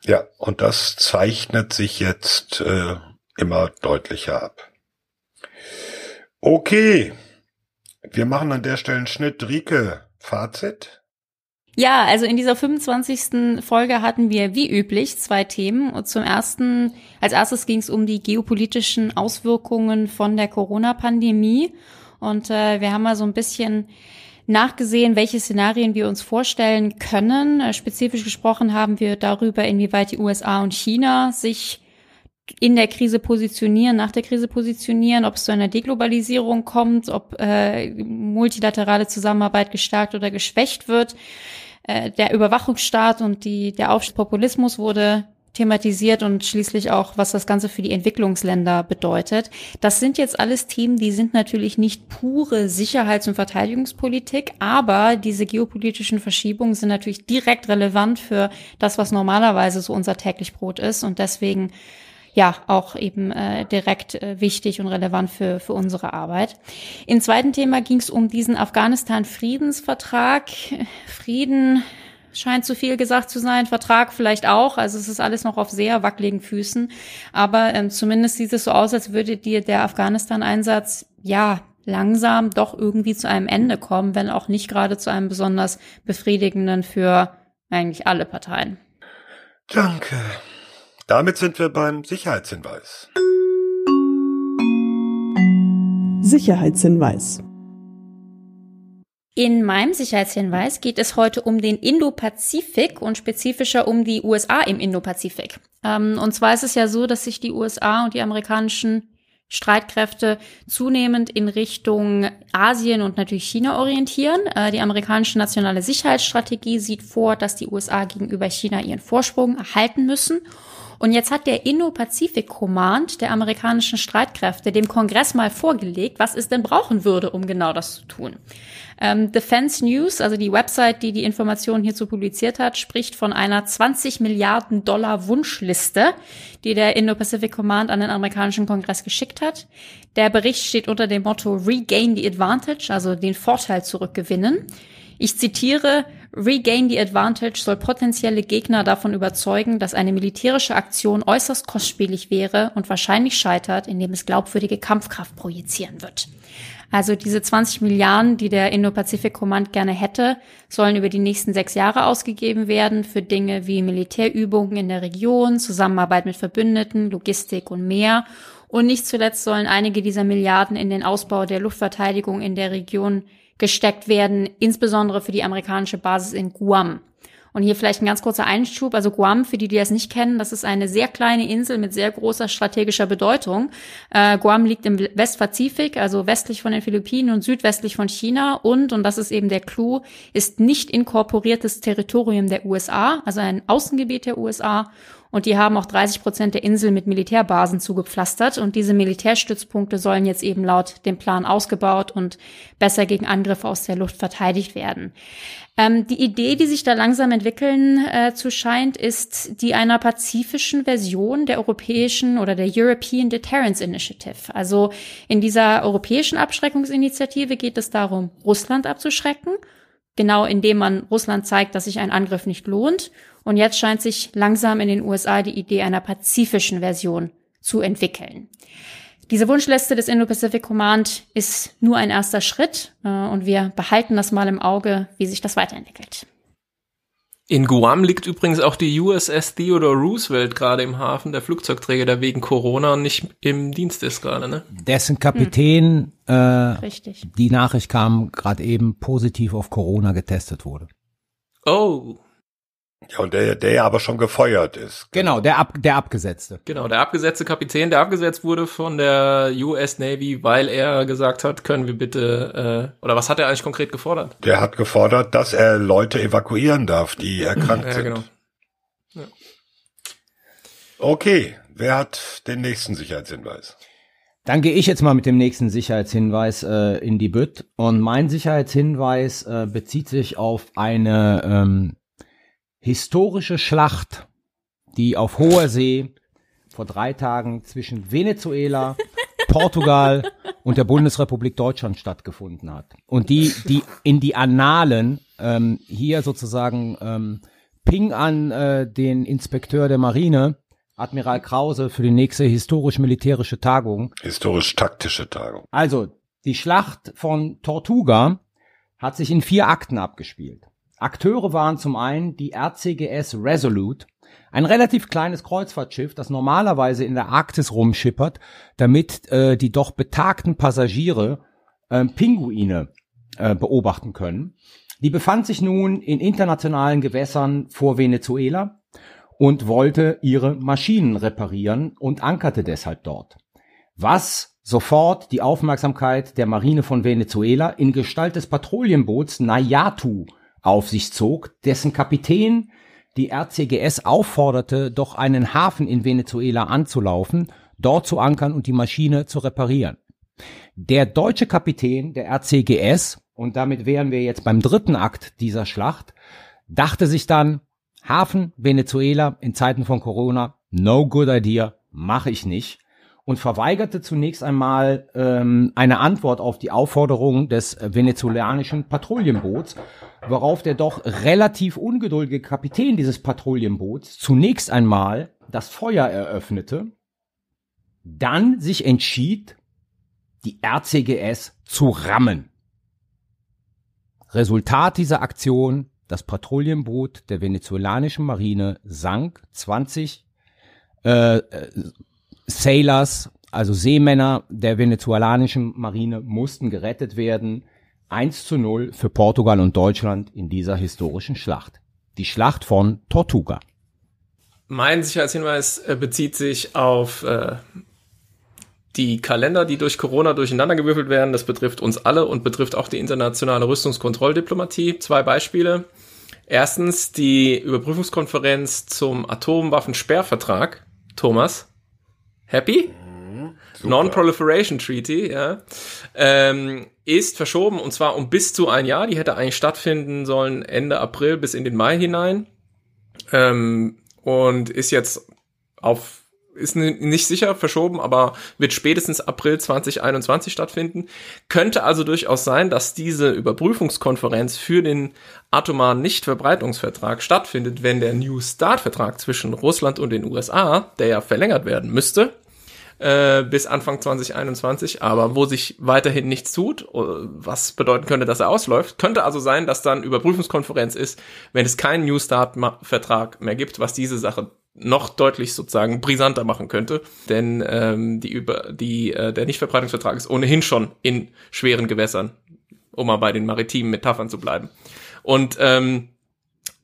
Ja, und das zeichnet sich jetzt äh, immer deutlicher ab. Okay, wir machen an der Stelle einen Schnitt. Rike, Fazit? Ja, also in dieser 25. Folge hatten wir wie üblich zwei Themen. Und zum ersten, als erstes ging es um die geopolitischen Auswirkungen von der Corona-Pandemie. Und äh, wir haben mal so ein bisschen nachgesehen, welche Szenarien wir uns vorstellen können. Äh, spezifisch gesprochen haben wir darüber, inwieweit die USA und China sich in der Krise positionieren, nach der Krise positionieren, ob es zu einer Deglobalisierung kommt, ob äh, multilaterale Zusammenarbeit gestärkt oder geschwächt wird. Äh, der Überwachungsstaat und die, der Aufstiegspopulismus wurde thematisiert und schließlich auch, was das Ganze für die Entwicklungsländer bedeutet. Das sind jetzt alles Themen, die sind natürlich nicht pure Sicherheits- und Verteidigungspolitik, aber diese geopolitischen Verschiebungen sind natürlich direkt relevant für das, was normalerweise so unser täglich Brot ist und deswegen ja auch eben äh, direkt äh, wichtig und relevant für, für unsere Arbeit. Im zweiten Thema ging es um diesen Afghanistan-Friedensvertrag. Frieden scheint zu viel gesagt zu sein, Vertrag vielleicht auch. Also es ist alles noch auf sehr wackeligen Füßen. Aber ähm, zumindest sieht es so aus, als würde dir der Afghanistan-Einsatz ja langsam doch irgendwie zu einem Ende kommen, wenn auch nicht gerade zu einem besonders befriedigenden für eigentlich alle Parteien. Danke. Damit sind wir beim Sicherheitshinweis. Sicherheitshinweis. In meinem Sicherheitshinweis geht es heute um den Indo-Pazifik und spezifischer um die USA im Indo-Pazifik. Ähm, und zwar ist es ja so, dass sich die USA und die amerikanischen Streitkräfte zunehmend in Richtung Asien und natürlich China orientieren. Äh, die amerikanische nationale Sicherheitsstrategie sieht vor, dass die USA gegenüber China ihren Vorsprung erhalten müssen. Und jetzt hat der Indo-Pazifik Command der amerikanischen Streitkräfte dem Kongress mal vorgelegt, was es denn brauchen würde, um genau das zu tun. Ähm, Defense News, also die Website, die die Informationen hierzu publiziert hat, spricht von einer 20 Milliarden Dollar Wunschliste, die der Indo-Pacific Command an den amerikanischen Kongress geschickt hat. Der Bericht steht unter dem Motto Regain the Advantage, also den Vorteil zurückgewinnen. Ich zitiere, Regain the Advantage soll potenzielle Gegner davon überzeugen, dass eine militärische Aktion äußerst kostspielig wäre und wahrscheinlich scheitert, indem es glaubwürdige Kampfkraft projizieren wird. Also diese 20 Milliarden, die der Indo-Pacific Command gerne hätte, sollen über die nächsten sechs Jahre ausgegeben werden für Dinge wie Militärübungen in der Region, Zusammenarbeit mit Verbündeten, Logistik und mehr. Und nicht zuletzt sollen einige dieser Milliarden in den Ausbau der Luftverteidigung in der Region gesteckt werden, insbesondere für die amerikanische Basis in Guam. Und hier vielleicht ein ganz kurzer Einschub. Also Guam, für die, die das nicht kennen, das ist eine sehr kleine Insel mit sehr großer strategischer Bedeutung. Äh, Guam liegt im Westpazifik, also westlich von den Philippinen und südwestlich von China und, und das ist eben der Clou, ist nicht inkorporiertes Territorium der USA, also ein Außengebiet der USA und die haben auch 30 Prozent der Insel mit Militärbasen zugepflastert. Und diese Militärstützpunkte sollen jetzt eben laut dem Plan ausgebaut und besser gegen Angriffe aus der Luft verteidigt werden. Ähm, die Idee, die sich da langsam entwickeln äh, zu scheint, ist die einer pazifischen Version der europäischen oder der European Deterrence Initiative. Also in dieser europäischen Abschreckungsinitiative geht es darum, Russland abzuschrecken genau indem man Russland zeigt, dass sich ein Angriff nicht lohnt. Und jetzt scheint sich langsam in den USA die Idee einer pazifischen Version zu entwickeln. Diese Wunschliste des Indo-Pacific Command ist nur ein erster Schritt äh, und wir behalten das mal im Auge, wie sich das weiterentwickelt. In Guam liegt übrigens auch die USS Theodore Roosevelt gerade im Hafen, der Flugzeugträger, der wegen Corona nicht im Dienst ist gerade, ne? Dessen Kapitän, hm. äh, Richtig. die Nachricht kam gerade eben positiv auf Corona getestet wurde. Oh. Ja, und der, der ja aber schon gefeuert ist. Genau, der, ab, der Abgesetzte. Genau, der abgesetzte Kapitän, der abgesetzt wurde von der US Navy, weil er gesagt hat, können wir bitte, äh, oder was hat er eigentlich konkret gefordert? Der hat gefordert, dass er Leute evakuieren darf, die erkrankt ja, sind. Genau. Ja. Okay, wer hat den nächsten Sicherheitshinweis? Dann gehe ich jetzt mal mit dem nächsten Sicherheitshinweis äh, in die Bütt. Und mein Sicherheitshinweis äh, bezieht sich auf eine ähm, historische Schlacht, die auf hoher See vor drei Tagen zwischen Venezuela, Portugal und der Bundesrepublik Deutschland stattgefunden hat. Und die, die in die Annalen ähm, hier sozusagen ähm, Ping an äh, den Inspekteur der Marine, Admiral Krause, für die nächste historisch-militärische Tagung. Historisch-taktische Tagung. Also, die Schlacht von Tortuga hat sich in vier Akten abgespielt. Akteure waren zum einen die RCGS Resolute, ein relativ kleines Kreuzfahrtschiff, das normalerweise in der Arktis rumschippert, damit äh, die doch betagten Passagiere äh, Pinguine äh, beobachten können. Die befand sich nun in internationalen Gewässern vor Venezuela und wollte ihre Maschinen reparieren und ankerte deshalb dort. Was sofort die Aufmerksamkeit der Marine von Venezuela in Gestalt des Patrouillenboots Nayatu auf sich zog, dessen Kapitän die RCGS aufforderte, doch einen Hafen in Venezuela anzulaufen, dort zu ankern und die Maschine zu reparieren. Der deutsche Kapitän der RCGS, und damit wären wir jetzt beim dritten Akt dieser Schlacht, dachte sich dann, Hafen Venezuela in Zeiten von Corona, no good idea, mache ich nicht und verweigerte zunächst einmal ähm, eine Antwort auf die Aufforderung des venezolanischen Patrouillenboots, worauf der doch relativ ungeduldige Kapitän dieses Patrouillenboots zunächst einmal das Feuer eröffnete, dann sich entschied, die RCGS zu rammen. Resultat dieser Aktion, das Patrouillenboot der venezolanischen Marine sank 20 äh, Sailors also Seemänner der venezolanischen Marine mussten gerettet werden. 1 zu 0 für Portugal und Deutschland in dieser historischen Schlacht. Die Schlacht von Tortuga. Mein Sicherheitshinweis äh, bezieht sich auf äh, die Kalender, die durch Corona durcheinandergewürfelt werden. Das betrifft uns alle und betrifft auch die internationale Rüstungskontrolldiplomatie. Zwei Beispiele. Erstens die Überprüfungskonferenz zum Atomwaffensperrvertrag. Thomas, happy? Non-Proliferation Treaty, ja, ähm, ist verschoben und zwar um bis zu ein Jahr. Die hätte eigentlich stattfinden sollen Ende April bis in den Mai hinein ähm, und ist jetzt auf ist nicht sicher verschoben, aber wird spätestens April 2021 stattfinden. Könnte also durchaus sein, dass diese Überprüfungskonferenz für den atomaren Nichtverbreitungsvertrag stattfindet, wenn der New Start-Vertrag zwischen Russland und den USA, der ja verlängert werden müsste, äh, bis Anfang 2021, aber wo sich weiterhin nichts tut, äh, was bedeuten könnte, dass er ausläuft. Könnte also sein, dass dann Überprüfungskonferenz ist, wenn es keinen New Start-Vertrag mehr gibt, was diese Sache noch deutlich sozusagen brisanter machen könnte, denn ähm, die über die äh, der Nichtverbreitungsvertrag ist ohnehin schon in schweren Gewässern, um mal bei den maritimen Metaphern zu bleiben. Und ähm,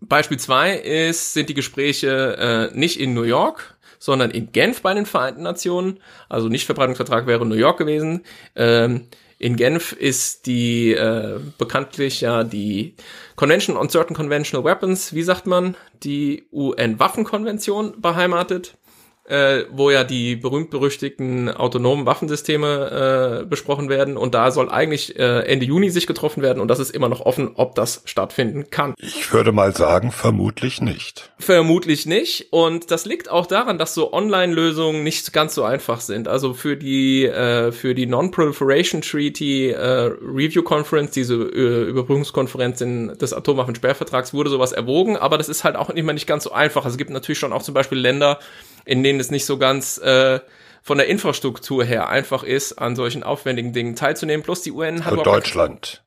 Beispiel zwei ist sind die Gespräche äh, nicht in New York, sondern in Genf bei den Vereinten Nationen. Also Nichtverbreitungsvertrag wäre New York gewesen. Ähm, in Genf ist die äh, bekanntlich ja die Convention on Certain Conventional Weapons, wie sagt man, die UN-Waffenkonvention beheimatet äh, wo ja die berühmt-berüchtigten autonomen Waffensysteme äh, besprochen werden. Und da soll eigentlich äh, Ende Juni sich getroffen werden und das ist immer noch offen, ob das stattfinden kann. Ich würde mal sagen, vermutlich nicht. Vermutlich nicht. Und das liegt auch daran, dass so Online-Lösungen nicht ganz so einfach sind. Also für die äh, für die Non-Proliferation Treaty äh, Review Conference, diese äh, Überprüfungskonferenz in, des Atomwaffensperrvertrags, wurde sowas erwogen, aber das ist halt auch immer nicht ganz so einfach. Also es gibt natürlich schon auch zum Beispiel Länder, in denen es nicht so ganz äh, von der Infrastruktur her einfach ist, an solchen aufwendigen Dingen teilzunehmen. Plus die UN hat Für Deutschland.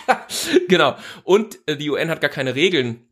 genau. Und äh, die UN hat gar keine Regeln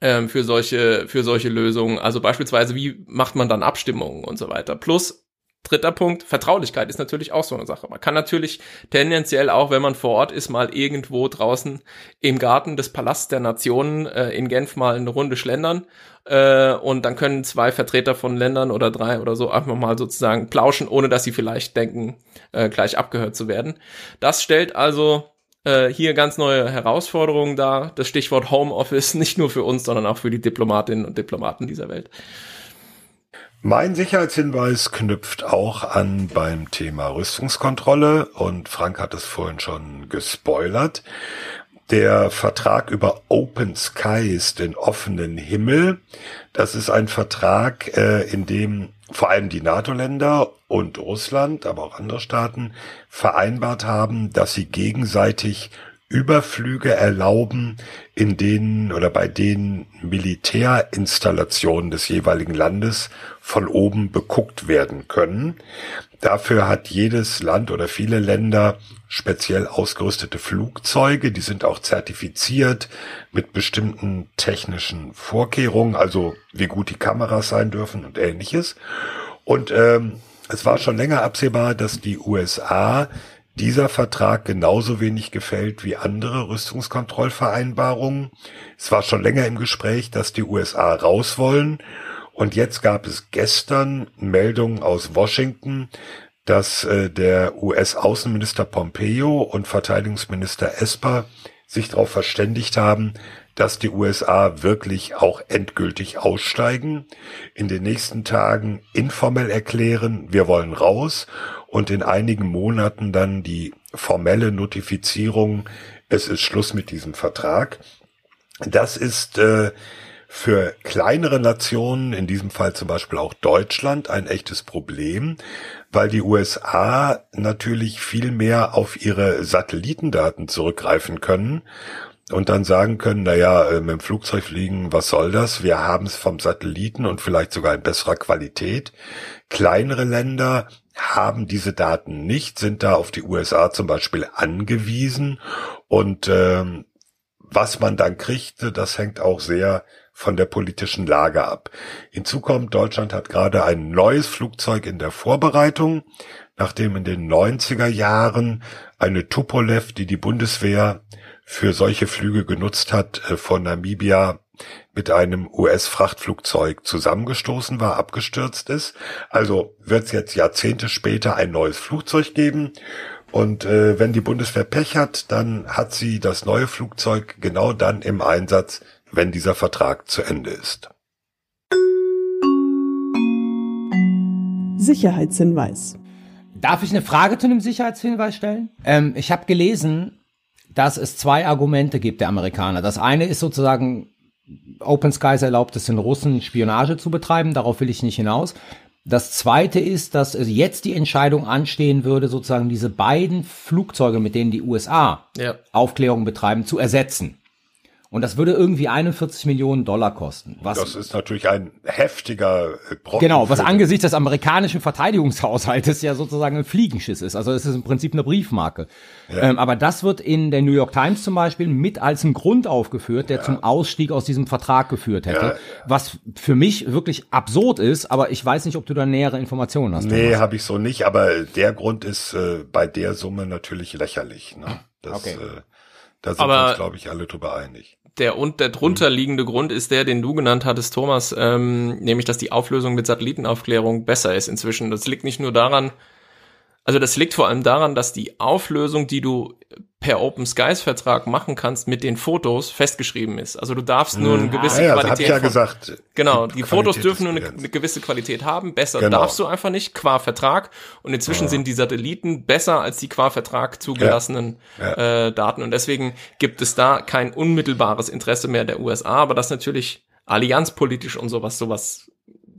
ähm, für solche für solche Lösungen. Also beispielsweise, wie macht man dann Abstimmungen und so weiter. Plus Dritter Punkt, Vertraulichkeit ist natürlich auch so eine Sache. Man kann natürlich tendenziell auch, wenn man vor Ort ist, mal irgendwo draußen im Garten des Palasts der Nationen äh, in Genf mal eine Runde schlendern äh, und dann können zwei Vertreter von Ländern oder drei oder so einfach mal sozusagen plauschen, ohne dass sie vielleicht denken, äh, gleich abgehört zu werden. Das stellt also äh, hier ganz neue Herausforderungen dar. Das Stichwort Homeoffice nicht nur für uns, sondern auch für die Diplomatinnen und Diplomaten dieser Welt. Mein Sicherheitshinweis knüpft auch an beim Thema Rüstungskontrolle und Frank hat es vorhin schon gespoilert. Der Vertrag über Open Skies, den offenen Himmel, das ist ein Vertrag, äh, in dem vor allem die NATO-Länder und Russland, aber auch andere Staaten vereinbart haben, dass sie gegenseitig Überflüge erlauben, in denen oder bei denen Militärinstallationen des jeweiligen Landes von oben beguckt werden können. Dafür hat jedes Land oder viele Länder speziell ausgerüstete Flugzeuge, die sind auch zertifiziert mit bestimmten technischen Vorkehrungen, also wie gut die Kameras sein dürfen und ähnliches. Und ähm, es war schon länger absehbar, dass die USA dieser Vertrag genauso wenig gefällt wie andere Rüstungskontrollvereinbarungen. Es war schon länger im Gespräch, dass die USA raus wollen. Und jetzt gab es gestern Meldungen aus Washington, dass äh, der US-Außenminister Pompeo und Verteidigungsminister Esper sich darauf verständigt haben, dass die USA wirklich auch endgültig aussteigen, in den nächsten Tagen informell erklären, wir wollen raus und in einigen Monaten dann die formelle Notifizierung, es ist Schluss mit diesem Vertrag. Das ist äh, für kleinere Nationen, in diesem Fall zum Beispiel auch Deutschland, ein echtes Problem, weil die USA natürlich viel mehr auf ihre Satellitendaten zurückgreifen können und dann sagen können, na ja, äh, mit dem Flugzeug fliegen, was soll das? Wir haben es vom Satelliten und vielleicht sogar in besserer Qualität. Kleinere Länder haben diese Daten nicht, sind da auf die USA zum Beispiel angewiesen und ähm, was man dann kriegt, das hängt auch sehr von der politischen Lage ab. Hinzu kommt, Deutschland hat gerade ein neues Flugzeug in der Vorbereitung, nachdem in den 90er Jahren eine Tupolev, die die Bundeswehr für solche Flüge genutzt hat, äh, von Namibia mit einem US-Frachtflugzeug zusammengestoßen war, abgestürzt ist. Also wird es jetzt Jahrzehnte später ein neues Flugzeug geben. Und äh, wenn die Bundeswehr Pech hat, dann hat sie das neue Flugzeug genau dann im Einsatz, wenn dieser Vertrag zu Ende ist. Sicherheitshinweis. Darf ich eine Frage zu einem Sicherheitshinweis stellen? Ähm, ich habe gelesen, dass es zwei Argumente gibt der Amerikaner. Das eine ist sozusagen, Open Skies erlaubt es den Russen, Spionage zu betreiben. Darauf will ich nicht hinaus. Das zweite ist, dass jetzt die Entscheidung anstehen würde, sozusagen diese beiden Flugzeuge, mit denen die USA Ja. Aufklärung betreiben, zu ersetzen. Und das würde irgendwie 41 Millionen Dollar kosten. Was Das ist natürlich ein heftiger äh, Brocken. Genau, was angesichts des amerikanischen Verteidigungshaushaltes ja sozusagen ein Fliegenschiss ist. Also es ist im Prinzip eine Briefmarke. Ähm, aber das wird in der New York Times zum Beispiel mit als ein Grund aufgeführt, der zum Ausstieg aus diesem Vertrag geführt hätte. Ja. Was für mich wirklich absurd ist, aber ich weiß nicht, ob du da nähere Informationen hast. Nee, habe ich so nicht, aber der Grund ist äh, bei der Summe natürlich lächerlich. Ne? Das, Okay. äh, da sind Aber- wir uns, glaube ich, alle drüber einig. Der und der drunter liegende Grund ist der, den du genannt hattest, Thomas, ähm, nämlich, dass die Auflösung mit Satellitenaufklärung besser ist inzwischen. Das liegt nicht nur daran, also das liegt vor allem daran, dass die Auflösung, die du per Open Skies Vertrag machen kannst, mit den Fotos festgeschrieben ist. Also du darfst nur eine gewisse Ah, ja, das habe Qualität ich ja gesagt. Genau, Die die Fotos Qualität dürfen nur eine, eine gewisse Qualität haben. Besser Genau. darfst du einfach nicht, qua Vertrag. Und inzwischen sind die Satelliten besser als die qua Vertrag zugelassenen Äh, Daten. Und deswegen gibt es da kein unmittelbares Interesse mehr der USA, aber das natürlich allianzpolitisch und sowas, sowas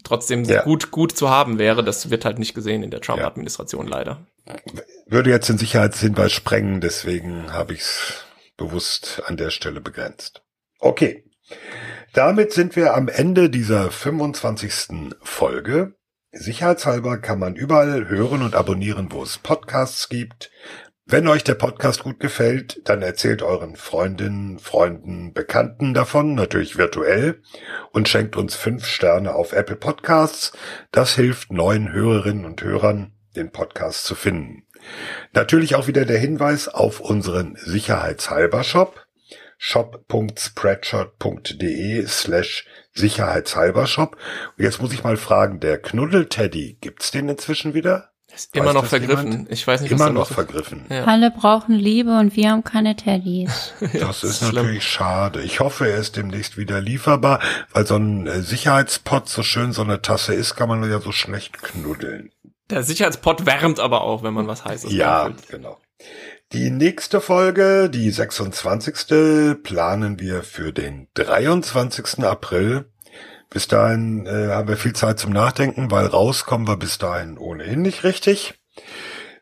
trotzdem Ja. gut, gut zu haben wäre. Das wird halt nicht gesehen in der Trump-Administration leider. Würde jetzt den Sicherheitshinweis sprengen, deswegen habe ich es bewusst an der Stelle begrenzt. Okay. Damit sind wir am Ende dieser 25. Folge. Sicherheitshalber kann man überall hören und abonnieren, wo es Podcasts gibt. Wenn euch der Podcast gut gefällt, dann erzählt euren Freundinnen, Freunden, Bekannten davon, natürlich virtuell, und schenkt uns fünf Sterne auf Apple Podcasts. Das hilft neuen Hörerinnen und Hörern, den Podcast zu finden. Natürlich auch wieder der Hinweis auf unseren Sicherheitshalber Shop shop.spreadshirt.de slash Sicherheitshalber-Shop. Und jetzt muss ich mal fragen, der Knuddel-Teddy, gibt's den inzwischen wieder? Ist immer Weiß noch das vergriffen. jemand? Ich weiß nicht, Immer da noch los ist. vergriffen. Ja. Alle brauchen Liebe und wir haben keine Teddys. Das ist schlimm. natürlich schade. Ich hoffe, er ist demnächst wieder lieferbar, weil so ein äh, Sicherheitspot, so schön so eine Tasse ist, kann man ja so schlecht knuddeln. Der Sicherheitspot wärmt aber auch, wenn man was Heißes Ja, reinfüllt. genau. Die nächste Folge, die 26. planen wir für den 23. April. Bis dahin äh, haben wir viel Zeit zum Nachdenken, weil rauskommen wir bis dahin ohnehin nicht richtig.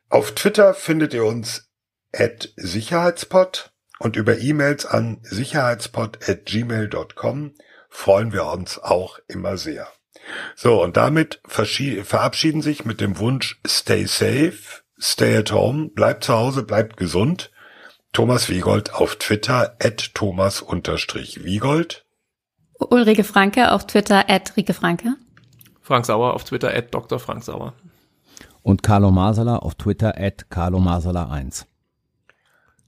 Auf Twitter findet ihr uns at Sicherheitspot und über E-Mails an sicherheitspot at gmail.com freuen wir uns auch immer sehr. So, und damit verabschieden sich mit dem Wunsch Stay safe, stay at home, bleibt zu Hause, bleibt gesund. Thomas Wiegold auf Twitter at Thomas-Wiegold. Ulrike Franke auf Twitter at Rike Franke. Frank Sauer auf Twitter, at Dr. Frank Sauer. Und Carlo Masala auf Twitter at Carlo Masala 1.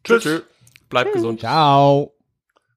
Tschüss. Tschö. Bleibt gesund. Ciao.